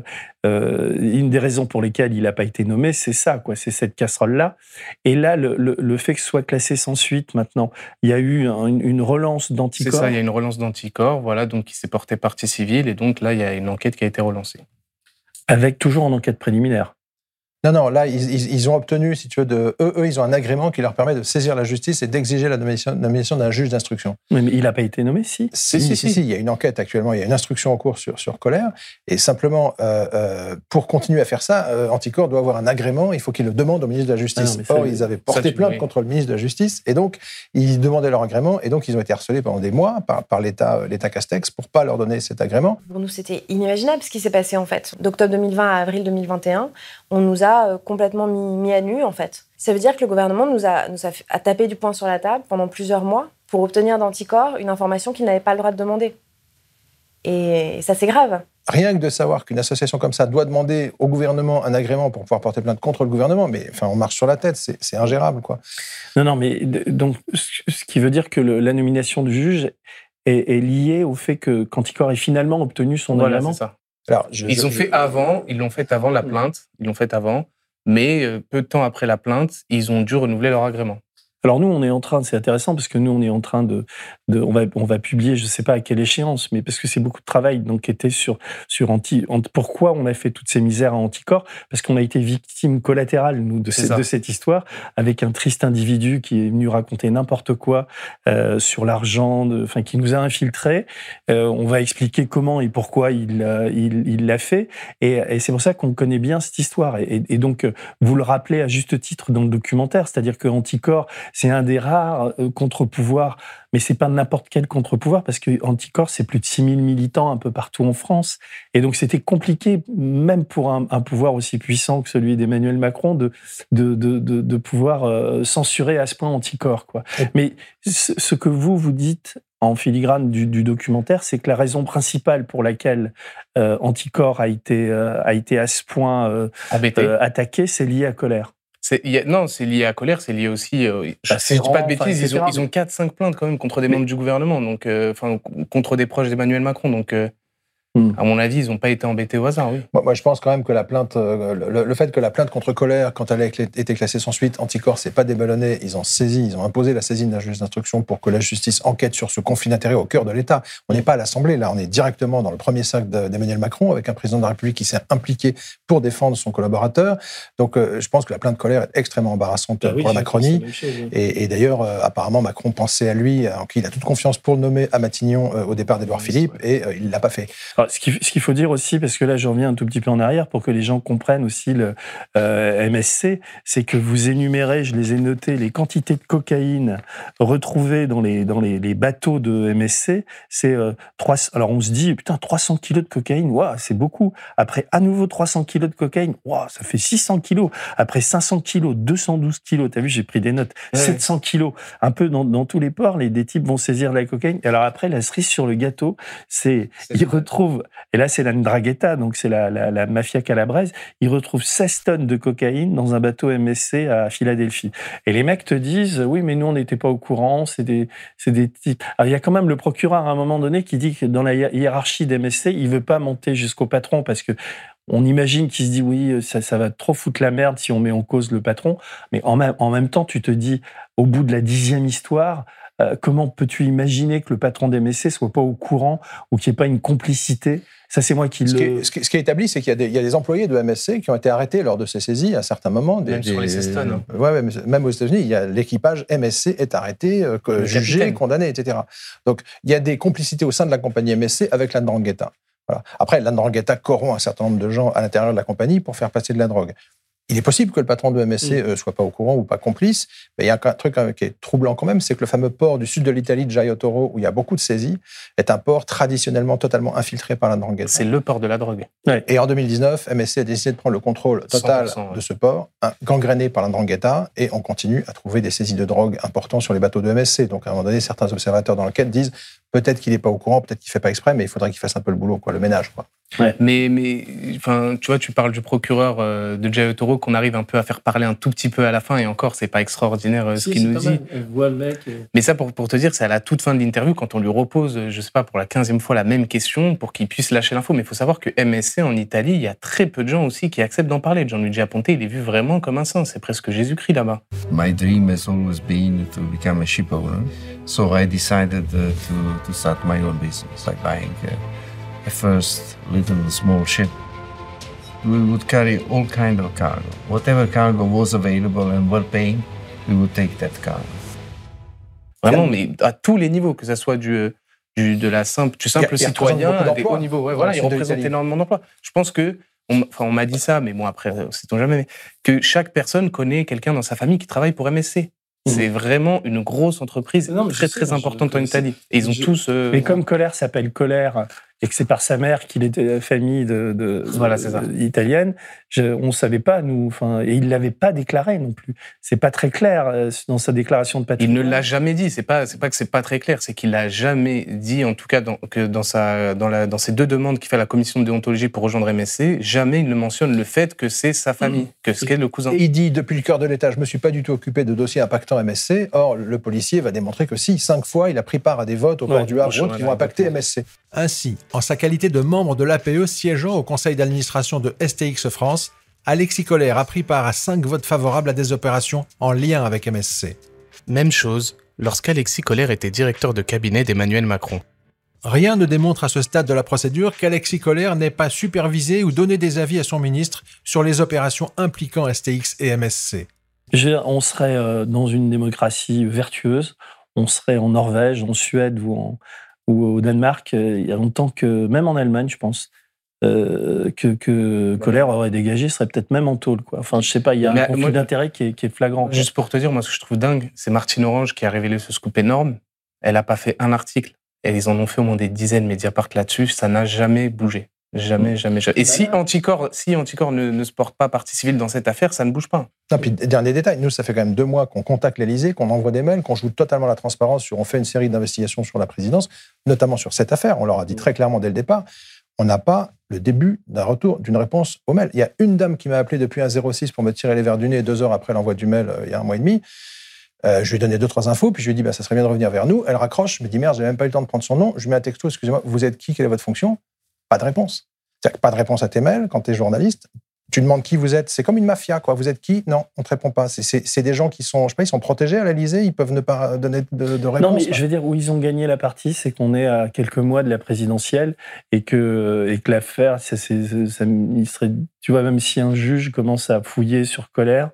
euh, une des raisons pour lesquelles il n'a pas été nommé c'est ça quoi c'est cette casserole là et là le, le, le fait que ce soit classé sans suite maintenant il y a eu un- une, relance C'est d'anticorps ça, il y a une relance d'anticorps, voilà, donc qui s'est porté partie civile, et donc là, il y a une enquête qui a été relancée. avec toujours en enquête préliminaire Non, non, là, ils, ils- ils ont obtenu, si tu veux, de, eux, eux, ils ont un agrément qui leur permet de saisir la justice et d'exiger la nomination, nomination d'un juge d'instruction. mais mais il n'a pas été nommé si Si si, si, si. si, il y a une enquête actuellement, il y a une instruction en cours sur, sur Colère. Et simplement, euh, euh, pour continuer à faire ça, euh, Anticor doit avoir un agrément, il faut qu'il le demande au ministre de la Justice. Ah non, mais ça, Or, il- ils avaient porté plainte oui. contre le ministre de la Justice, et donc, ils demandaient leur agrément, et donc, ils ont été harcelés pendant des mois par, par l'État euh, l'État Castex pour pas leur donner cet agrément. Pour nous, c'était inimaginable ce qui s'est passé en fait. D'octobre 2020 à avril 2021, on nous a euh, complètement mis, mis à nu en fait. Ça veut dire que le gouvernement nous a, nous a, fait- a tapé du poing sur la table pendant plusieurs mois pour obtenir d'anticorps une information qu'il n'avait pas le droit de demander. Et ça, c'est grave. Rien que de savoir qu'une association comme ça doit demander au gouvernement un agrément pour pouvoir porter plainte contre le gouvernement, mais enfin, on marche sur la tête, c'est ingérable, quoi. Non, non, mais donc, ce qui veut dire que le- la nomination du juge est, est liée au fait que Canticor ait finalement obtenu son Voilà, agrément. c'est ça. Alors, je- Ils je- ont fait avant, ils l'ont fait avant la plainte, ils l'ont fait avant, mais euh, peu de temps après la plainte, ils ont dû renouveler leur agrément. Alors nous, on est en train, c'est intéressant parce que nous, on est en train de, de on va, on va publier, je sais pas à quelle échéance, mais parce que c'est beaucoup de travail d'enquêter sur sur anti, ant- pourquoi on a fait toutes ces misères à anticorps, parce qu'on a été victime collatérale nous de, cette- ça. de cette histoire avec un triste individu qui est venu raconter n'importe quoi euh, sur l'argent, enfin qui nous a infiltrés. Euh, on va expliquer comment et pourquoi il l'a- il l'a fait, et, et c'est pour ça qu'on connaît bien cette histoire. Et, et donc euh, vous le rappelez à juste titre dans le documentaire, c'est-à-dire que Anticorps c'est un des rares euh, contre-pouvoirs, mais c'est pas n'importe quel contre-pouvoir parce que Anticorps, c'est plus de 6000 militants un peu partout en France. Et donc, c'était compliqué, même pour un, un pouvoir aussi puissant que celui d'Emmanuel Macron, de, de, de, de, pouvoir euh, censurer à ce point Anticorps, quoi. Mais ce, ce que vous, vous dites en filigrane du, du documentaire, c'est que la raison principale pour laquelle euh, Anticorps a été, euh, a été à ce point euh, attaqué, c'est lié à colère. A- non, c'est lié à colère, c'est lié aussi. euh, Bah, si je dis pas de bêtises, ils ont, ils ont 4-5 plaintes quand même contre des Mais- membres du gouvernement, donc, euh, enfin, contre des proches d'Emmanuel Macron. Donc, euh, À mon avis, ils n'ont pas été embêtés au hasard, oui. Moi, moi, je pense quand même que la plainte, euh, le, le fait que la plainte contre Colère, quand elle a été classée sans suite, Anticor, c'est pas déballonné. Ils ont saisi, ils ont imposé la saisine d'un juge d'instruction pour que la justice enquête sur ce conflit d'intérêts au cœur de l'État. On n'est pas à l'Assemblée, là, on est directement dans le premier cercle de- d'Emmanuel Macron, avec un président de la République qui s'est impliqué pour défendre son collaborateur. Donc, euh, je pense que la plainte Colère est extrêmement embarrassante pour la Macronie. Et, et d'ailleurs, euh, apparemment, Macron pensait à lui, en qui il a toute confiance pour le nommer à Matignon euh, au départ d'Édouard Philippe, et euh, il l'a pas fait. Alors, ce qu'il ce qu'il faut dire aussi, parce que là je reviens un tout petit peu en arrière pour que les gens comprennent aussi le euh, MSC, c'est que vous énumérez, je les ai notés, les quantités de cocaïne retrouvées dans les, dans les, les bateaux de MSC. C'est euh, 300 alors on se dit, putain, 300 kilos de cocaïne, waouh, c'est beaucoup. Après, à nouveau 300 kilos de cocaïne, waouh, ça fait 600 kilos. Après 500 kilos, 212 kilos, t'as vu, j'ai pris des notes, Ouais. 700 kilos. Un peu dans, dans tous les ports, les, des types vont saisir la cocaïne. Et alors après, la cerise sur le gâteau, c'est, ils retrouvent et là c'est la Ndrangheta, donc c'est la, mafia calabraise, ils retrouvent 16 tonnes de cocaïne dans un bateau MSC à Philadelphie. Et les mecs te disent, oui, mais nous on n'était pas au courant, c'est des, des types. Alors il y a quand même le procureur à un moment donné qui dit que dans la hiérarchie des MSC, il veut pas monter jusqu'au patron parce que on imagine qu'il se dit oui, ça, va trop foutre la merde si on met en cause le patron. Mais en même temps, tu te dis, au bout de la dixième histoire, euh, comment peux-tu imaginer que le patron des MSC soit pas au courant ou qu'il n'y ait pas une complicité? Ça, c'est moi qui ce le. Qui est, ce, qui est, ce qui est établi, c'est qu'il y, y, a des employés de MSC qui ont été arrêtés lors de ces saisies à certains moments. Des, même des, sur les Ceston. Hein. Ouais, même aux États-Unis, il y a l'équipage MSC est arrêté, euh, jugé, capitaine. condamné, etc. Donc, il y a des complicités au sein de la compagnie MSC avec la Ndrangheta. Voilà. Après, la Ndrangheta corrompt un certain nombre de gens à l'intérieur de la compagnie pour faire passer de la drogue. Il est possible que le patron de MSC ne mmh. soit pas au courant ou pas complice, mais il y a un truc qui est troublant quand même, c'est que le fameux port du sud de l'Italie, de Giaitoro, où il y a beaucoup de saisies, est un port traditionnellement totalement infiltré par la Ndrangheta. C'est le port de la drogue. Ouais. Et en 2019, MSC a décidé de prendre le contrôle total ouais. de ce port, gangréné par la Ndrangheta, et on continue à trouver des saisies de drogue importantes sur les bateaux de MSC. Donc à un moment donné, certains observateurs dans l'enquête disent peut-être qu'il n'est pas au courant, peut-être qu'il ne fait pas exprès, mais il faudrait qu'il fasse un peu le boulot, quoi, le ménage. Quoi. Ouais. Mais, mais enfin, tu vois, tu parles du procureur euh, de Jay Toro qu'on arrive un peu à faire parler un tout petit peu à la fin, et encore, c'est pas extraordinaire euh, si, ce qu'il nous dit. Voit le mec et... Mais ça, pour, pour te dire, c'est à la toute fin de l'interview, quand on lui repose, je sais pas, pour la quinzième fois la même question, pour qu'il puisse lâcher l'info. Mais il faut savoir que MSC en Italie, il y a très peu de gens aussi qui acceptent d'en parler. Gianluigi Aponte, il est vu vraiment comme un saint. C'est presque Jésus-Christ là-bas. My dream has always been to become a ship owner. So I decided uh, to, to start my own business, like buying uh, a first little small ship. We would carry all kind of cargo. Whatever cargo was available and well paying, we would take that cargo. Vraiment, mais à tous les niveaux, que ce soit du, du de la simple, du simple Il y a- citoyen à des hauts niveaux. Ouais, voilà, il représente énormément d'emplois. Je pense que, on, enfin, on m'a dit ça, mais bon, après, sait-on jamais, mais que chaque personne connaît quelqu'un dans sa famille qui travaille pour MSC. C'est vraiment une grosse entreprise Non, très, sais, très importante en Italie. Et ils ont je- tous. euh, Mais comme Colère s'appelle Colère et que c'est par sa mère qu'il était de la famille de, de, Voilà, c'est ça. de- italienne, je, on savait pas nous. Enfin, et il l'avait pas déclaré non plus. C'est pas très clair euh, dans sa déclaration de Il patrimoine. ne l'a jamais dit. C'est pas, c'est pas que c'est pas très clair. C'est qu'il l'a jamais dit, en tout cas, dans, que dans sa, dans la, dans ces deux demandes qu'il fait à la commission de déontologie pour rejoindre MSC, jamais il ne mentionne le fait que c'est sa famille, que ce qu'est le cousin. Et il dit depuis le cœur de l'État, je me suis pas du tout occupé de dossiers impactant MSC. Or, le policier va démontrer que si, cinq fois, il a pris part à des votes au Ouais, port du Havre prochain, ou autres qui vont impacter. MSC. Ainsi, en sa qualité de membre de l'APE siégeant au conseil d'administration de STX France, Alexis Collère a pris part à cinq votes favorables à des opérations en lien avec MSC. Même chose lorsqu'Alexis Collère était directeur de cabinet d'Emmanuel Macron. Rien ne démontre à ce stade de la procédure qu'Alexis Collère n'ait pas supervisé ou donné des avis à son ministre sur les opérations impliquant STX et MSC. On serait euh, dans une démocratie vertueuse, on serait en Norvège, en Suède ou, en, ou au Danemark, euh, il y a longtemps que, même en Allemagne, je pense, euh, que, que Colère aurait dégagé, serait peut-être même en tôle. Quoi. Enfin, je sais pas, il y a Mais, un conflit d'intérêt qui est, qui est flagrant. Juste pour te dire, moi, ce que je trouve dingue, c'est Martine Orange qui a révélé ce scoop énorme. Elle a pas fait un article. Et ils en ont fait au moins des dizaines Mediapart là-dessus. Ça n'a jamais bougé. Jamais, jamais, jamais. Et si Anticor, si Anticor ne, ne se porte pas partie civile dans cette affaire, ça ne bouge pas. Non, puis dernier détail, nous, ça fait quand même deux mois qu'on contacte l'Élysée, qu'on envoie des mails, qu'on joue totalement la transparence sur, on fait une série d'investigations sur la présidence, notamment sur cette affaire. On leur a dit très clairement dès le départ, on n'a pas le début d'un retour, d'une réponse au mail. Il y a une dame qui m'a appelé depuis un 06 pour me tirer les verres du nez deux heures après l'envoi du mail, euh, il y a un mois et demi. Euh, je lui ai donné deux, trois infos, puis je lui ai dit, bah, ça serait bien de revenir vers nous. Elle raccroche, je me dit, merde, j'ai même pas eu le temps de prendre son nom. Je lui mets un texto, excusez-moi, vous êtes qui, quelle est votre fonction? Pas de réponse. C'est-à-dire que pas de réponse à tes mails quand tu es journaliste. Tu demandes qui vous êtes. C'est comme une mafia, quoi. Vous êtes qui? Non, on te répond pas. C'est- des gens qui sont, je sais pas, ils sont protégés à l'Élysée, ils peuvent ne pas donner de, de réponse. Non, mais je veux dire, où ils ont gagné la partie, c'est qu'on est à quelques mois de la présidentielle et que, et que l'affaire, ça, c'est- ça- il serait, tu vois, même si un juge commence à fouiller sur colère,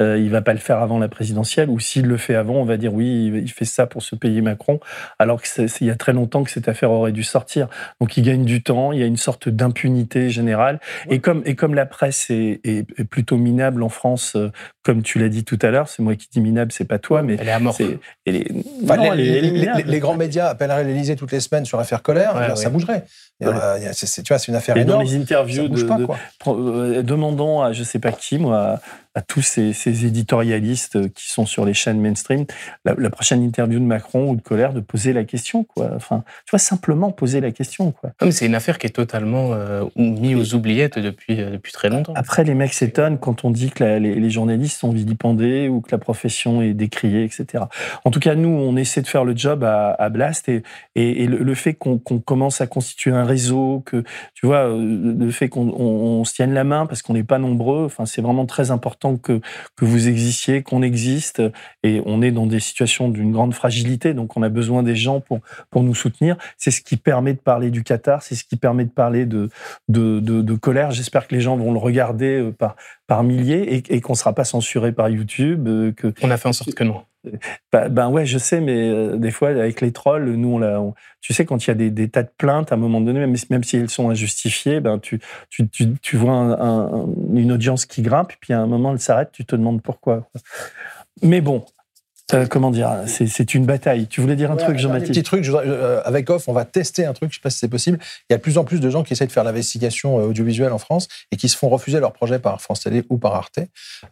euh, il va pas le faire avant la présidentielle, ou s'il le fait avant, on va dire oui, il- fait ça pour se payer Macron, alors que c'est- c'est- il y a très longtemps que cette affaire aurait dû sortir. Donc il gagne du temps, il y a une sorte d'impunité générale, et comme et comme la presse est, est- est plutôt minable en France, euh, comme tu l'as dit tout à l'heure, c'est moi qui dis minable, c'est pas toi, mais Elle est à mort. c'est elle est- Enfin, non, les, elle est- elle est les- les- minable. les grands médias appelleraient l'Élysée toutes les semaines sur l'affaire colère, Ouais, eh ça bougerait. Ouais. c'est- tu vois, c'est une affaire Et dans énorme. les interviews ça bouge de, pas, de- euh, demandant à je sais pas qui, moi, à tous ces, ces, éditorialistes qui sont sur les chaînes mainstream, la, la, prochaine interview de Macron ou de Colère, de poser la question, quoi. Enfin, tu vois, simplement poser la question, quoi. c'est une affaire qui est totalement euh, mise aux oubliettes depuis, euh, depuis très longtemps. Après, les mecs s'étonnent quand on dit que la, les, les, journalistes sont vilipendés ou que la profession est décriée, etc. En tout cas, nous, on essaie de faire le job à, à Blast et, et, et le, le, fait qu'on qu commence à constituer un réseau, que, tu vois, euh, le fait qu'on on, on se tienne la main parce qu'on n'est pas nombreux, enfin, c'est vraiment très important que, que vous existiez, qu'on existe. Et on est dans des situations d'une grande fragilité, donc on a besoin des gens pour, pour nous soutenir. C'est ce qui permet de parler du Qatar, c'est ce qui permet de parler de, de, de, de colère. J'espère que les gens vont le regarder euh, par, par milliers et, et qu'on ne sera pas censuré par YouTube. euh, Que, On a fait en sorte que non. Ben, ben ouais, je sais, mais euh, des fois, avec les trolls, nous, on l'a. on- Tu sais, quand il y a des, des tas de plaintes, à un moment donné, même, même si elles sont injustifiées, ben, tu, tu, tu, tu vois un- un- une audience qui grimpe, puis à un moment, elle s'arrête, tu te demandes pourquoi. quoi. Mais bon, euh, comment dire, c'est une bataille. Tu voulais dire un Ouais, truc, un Jean-Baptiste? petit truc, je euh, avec Off, on va tester un truc, je ne sais pas si c'est possible. Il y a de plus en plus de gens qui essaient de faire l'investigation euh, audiovisuelle en France et qui se font refuser leur projet par France Télé ou par Arte.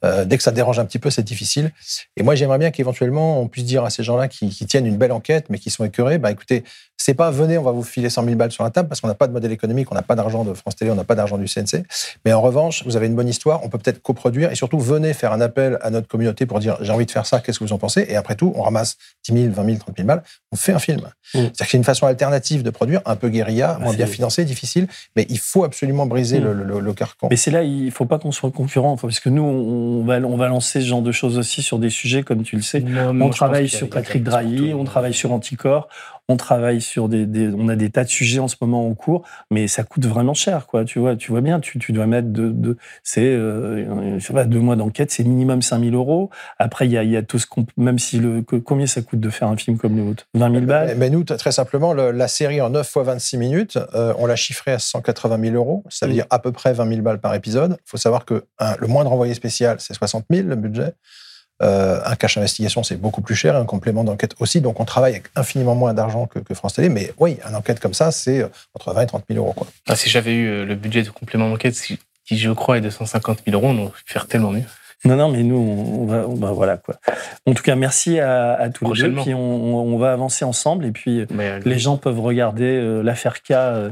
Euh, dès que ça dérange un petit peu, c'est difficile. Et moi, j'aimerais bien qu'éventuellement, on puisse dire à ces gens-là qui, qui tiennent une belle enquête, mais qui sont écœurés, bah écoutez, c'est pas venez, on va vous filer 100 000 balles sur la table parce qu'on n'a pas de modèle économique, on n'a pas d'argent de France Télé, on n'a pas d'argent du CNC. Mais en revanche, vous avez une bonne histoire, on peut peut-être coproduire et surtout venez faire un appel à notre communauté pour dire j'ai envie de faire ça, qu'est-ce que vous en pensez? Et après tout, on ramasse 10 000, 20 000, 30 000 balles, on fait un film. C'est-à-dire que c'est une façon alternative de produire, un peu guérilla, moins c'est- bien financé, difficile, mais il faut absolument briser Mm. le, le- le carcan. Mais c'est là, il faut pas qu'on soit concurrent, parce que nous, on va, on va lancer ce genre de choses aussi sur des sujets, comme tu le sais. Non, On je travaille sur Patrick Drahi, on travaille sur Anticor, on travaille sur des, des- on a des tas de sujets en ce moment en cours, mais ça coûte vraiment cher, quoi. Tu vois, tu vois bien, tu, tu dois mettre de, de c'est, euh, je sais pas, deux mois d'enquête, c'est minimum 5000 euros. Après, il y a, y a tout ce qu'on, même si le, que- combien ça coûte de faire un film comme le vôtre? 20 000 balles? Mais, mais nous, t- très simplement, le- la série en 9 fois 26 minutes, euh, on l'a chiffrée à 180 000 euros. Ça veut Mm. dire à peu près 20 000 balles par épisode. Il faut savoir que un, le moindre envoyé spécial, c'est 60 000 le budget. Euh, un cache investigation, c'est beaucoup plus cher, un complément d'enquête aussi. Donc, on travaille avec infiniment moins d'argent que, que France Télé. Mais oui, une enquête comme ça, c'est euh, entre 20 et 30 000 euros. Quoi. Ah, si j'avais eu euh, le budget de complément d'enquête, qui, je crois est de 150 000 euros, on aurait pu faire tellement mieux. Non, non, mais nous, on va, on va- voilà quoi. En tout cas, merci à, à tous les deux. Prochainement. Puis on, on va avancer ensemble. Et puis Mais, les gens peuvent regarder euh, l'affaire K euh,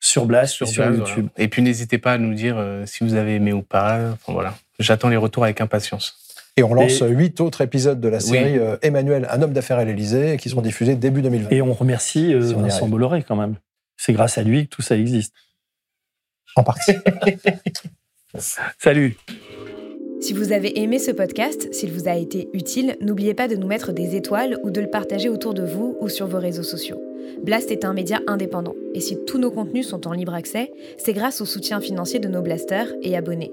sur Blast sur et sur Blast, YouTube. voilà. Et puis n'hésitez pas à nous dire euh, si vous avez aimé ou pas. Enfin, voilà. J'attends les retours avec impatience. Et on lance Et- huit autres épisodes de la série Oui. euh, Emmanuel, un homme d'affaires à l'Élysée, qui seront diffusés début 2020. Et on remercie euh, Si on Vincent. Bolloré quand même. C'est grâce à lui que tout ça existe. En partie. Salut. Si vous avez aimé ce podcast, s'il vous a été utile, n'oubliez pas de nous mettre des étoiles ou de le partager autour de vous ou sur vos réseaux sociaux. Blast est un média indépendant, et si tous nos contenus sont en libre accès, c'est grâce au soutien financier de nos blasters et abonnés.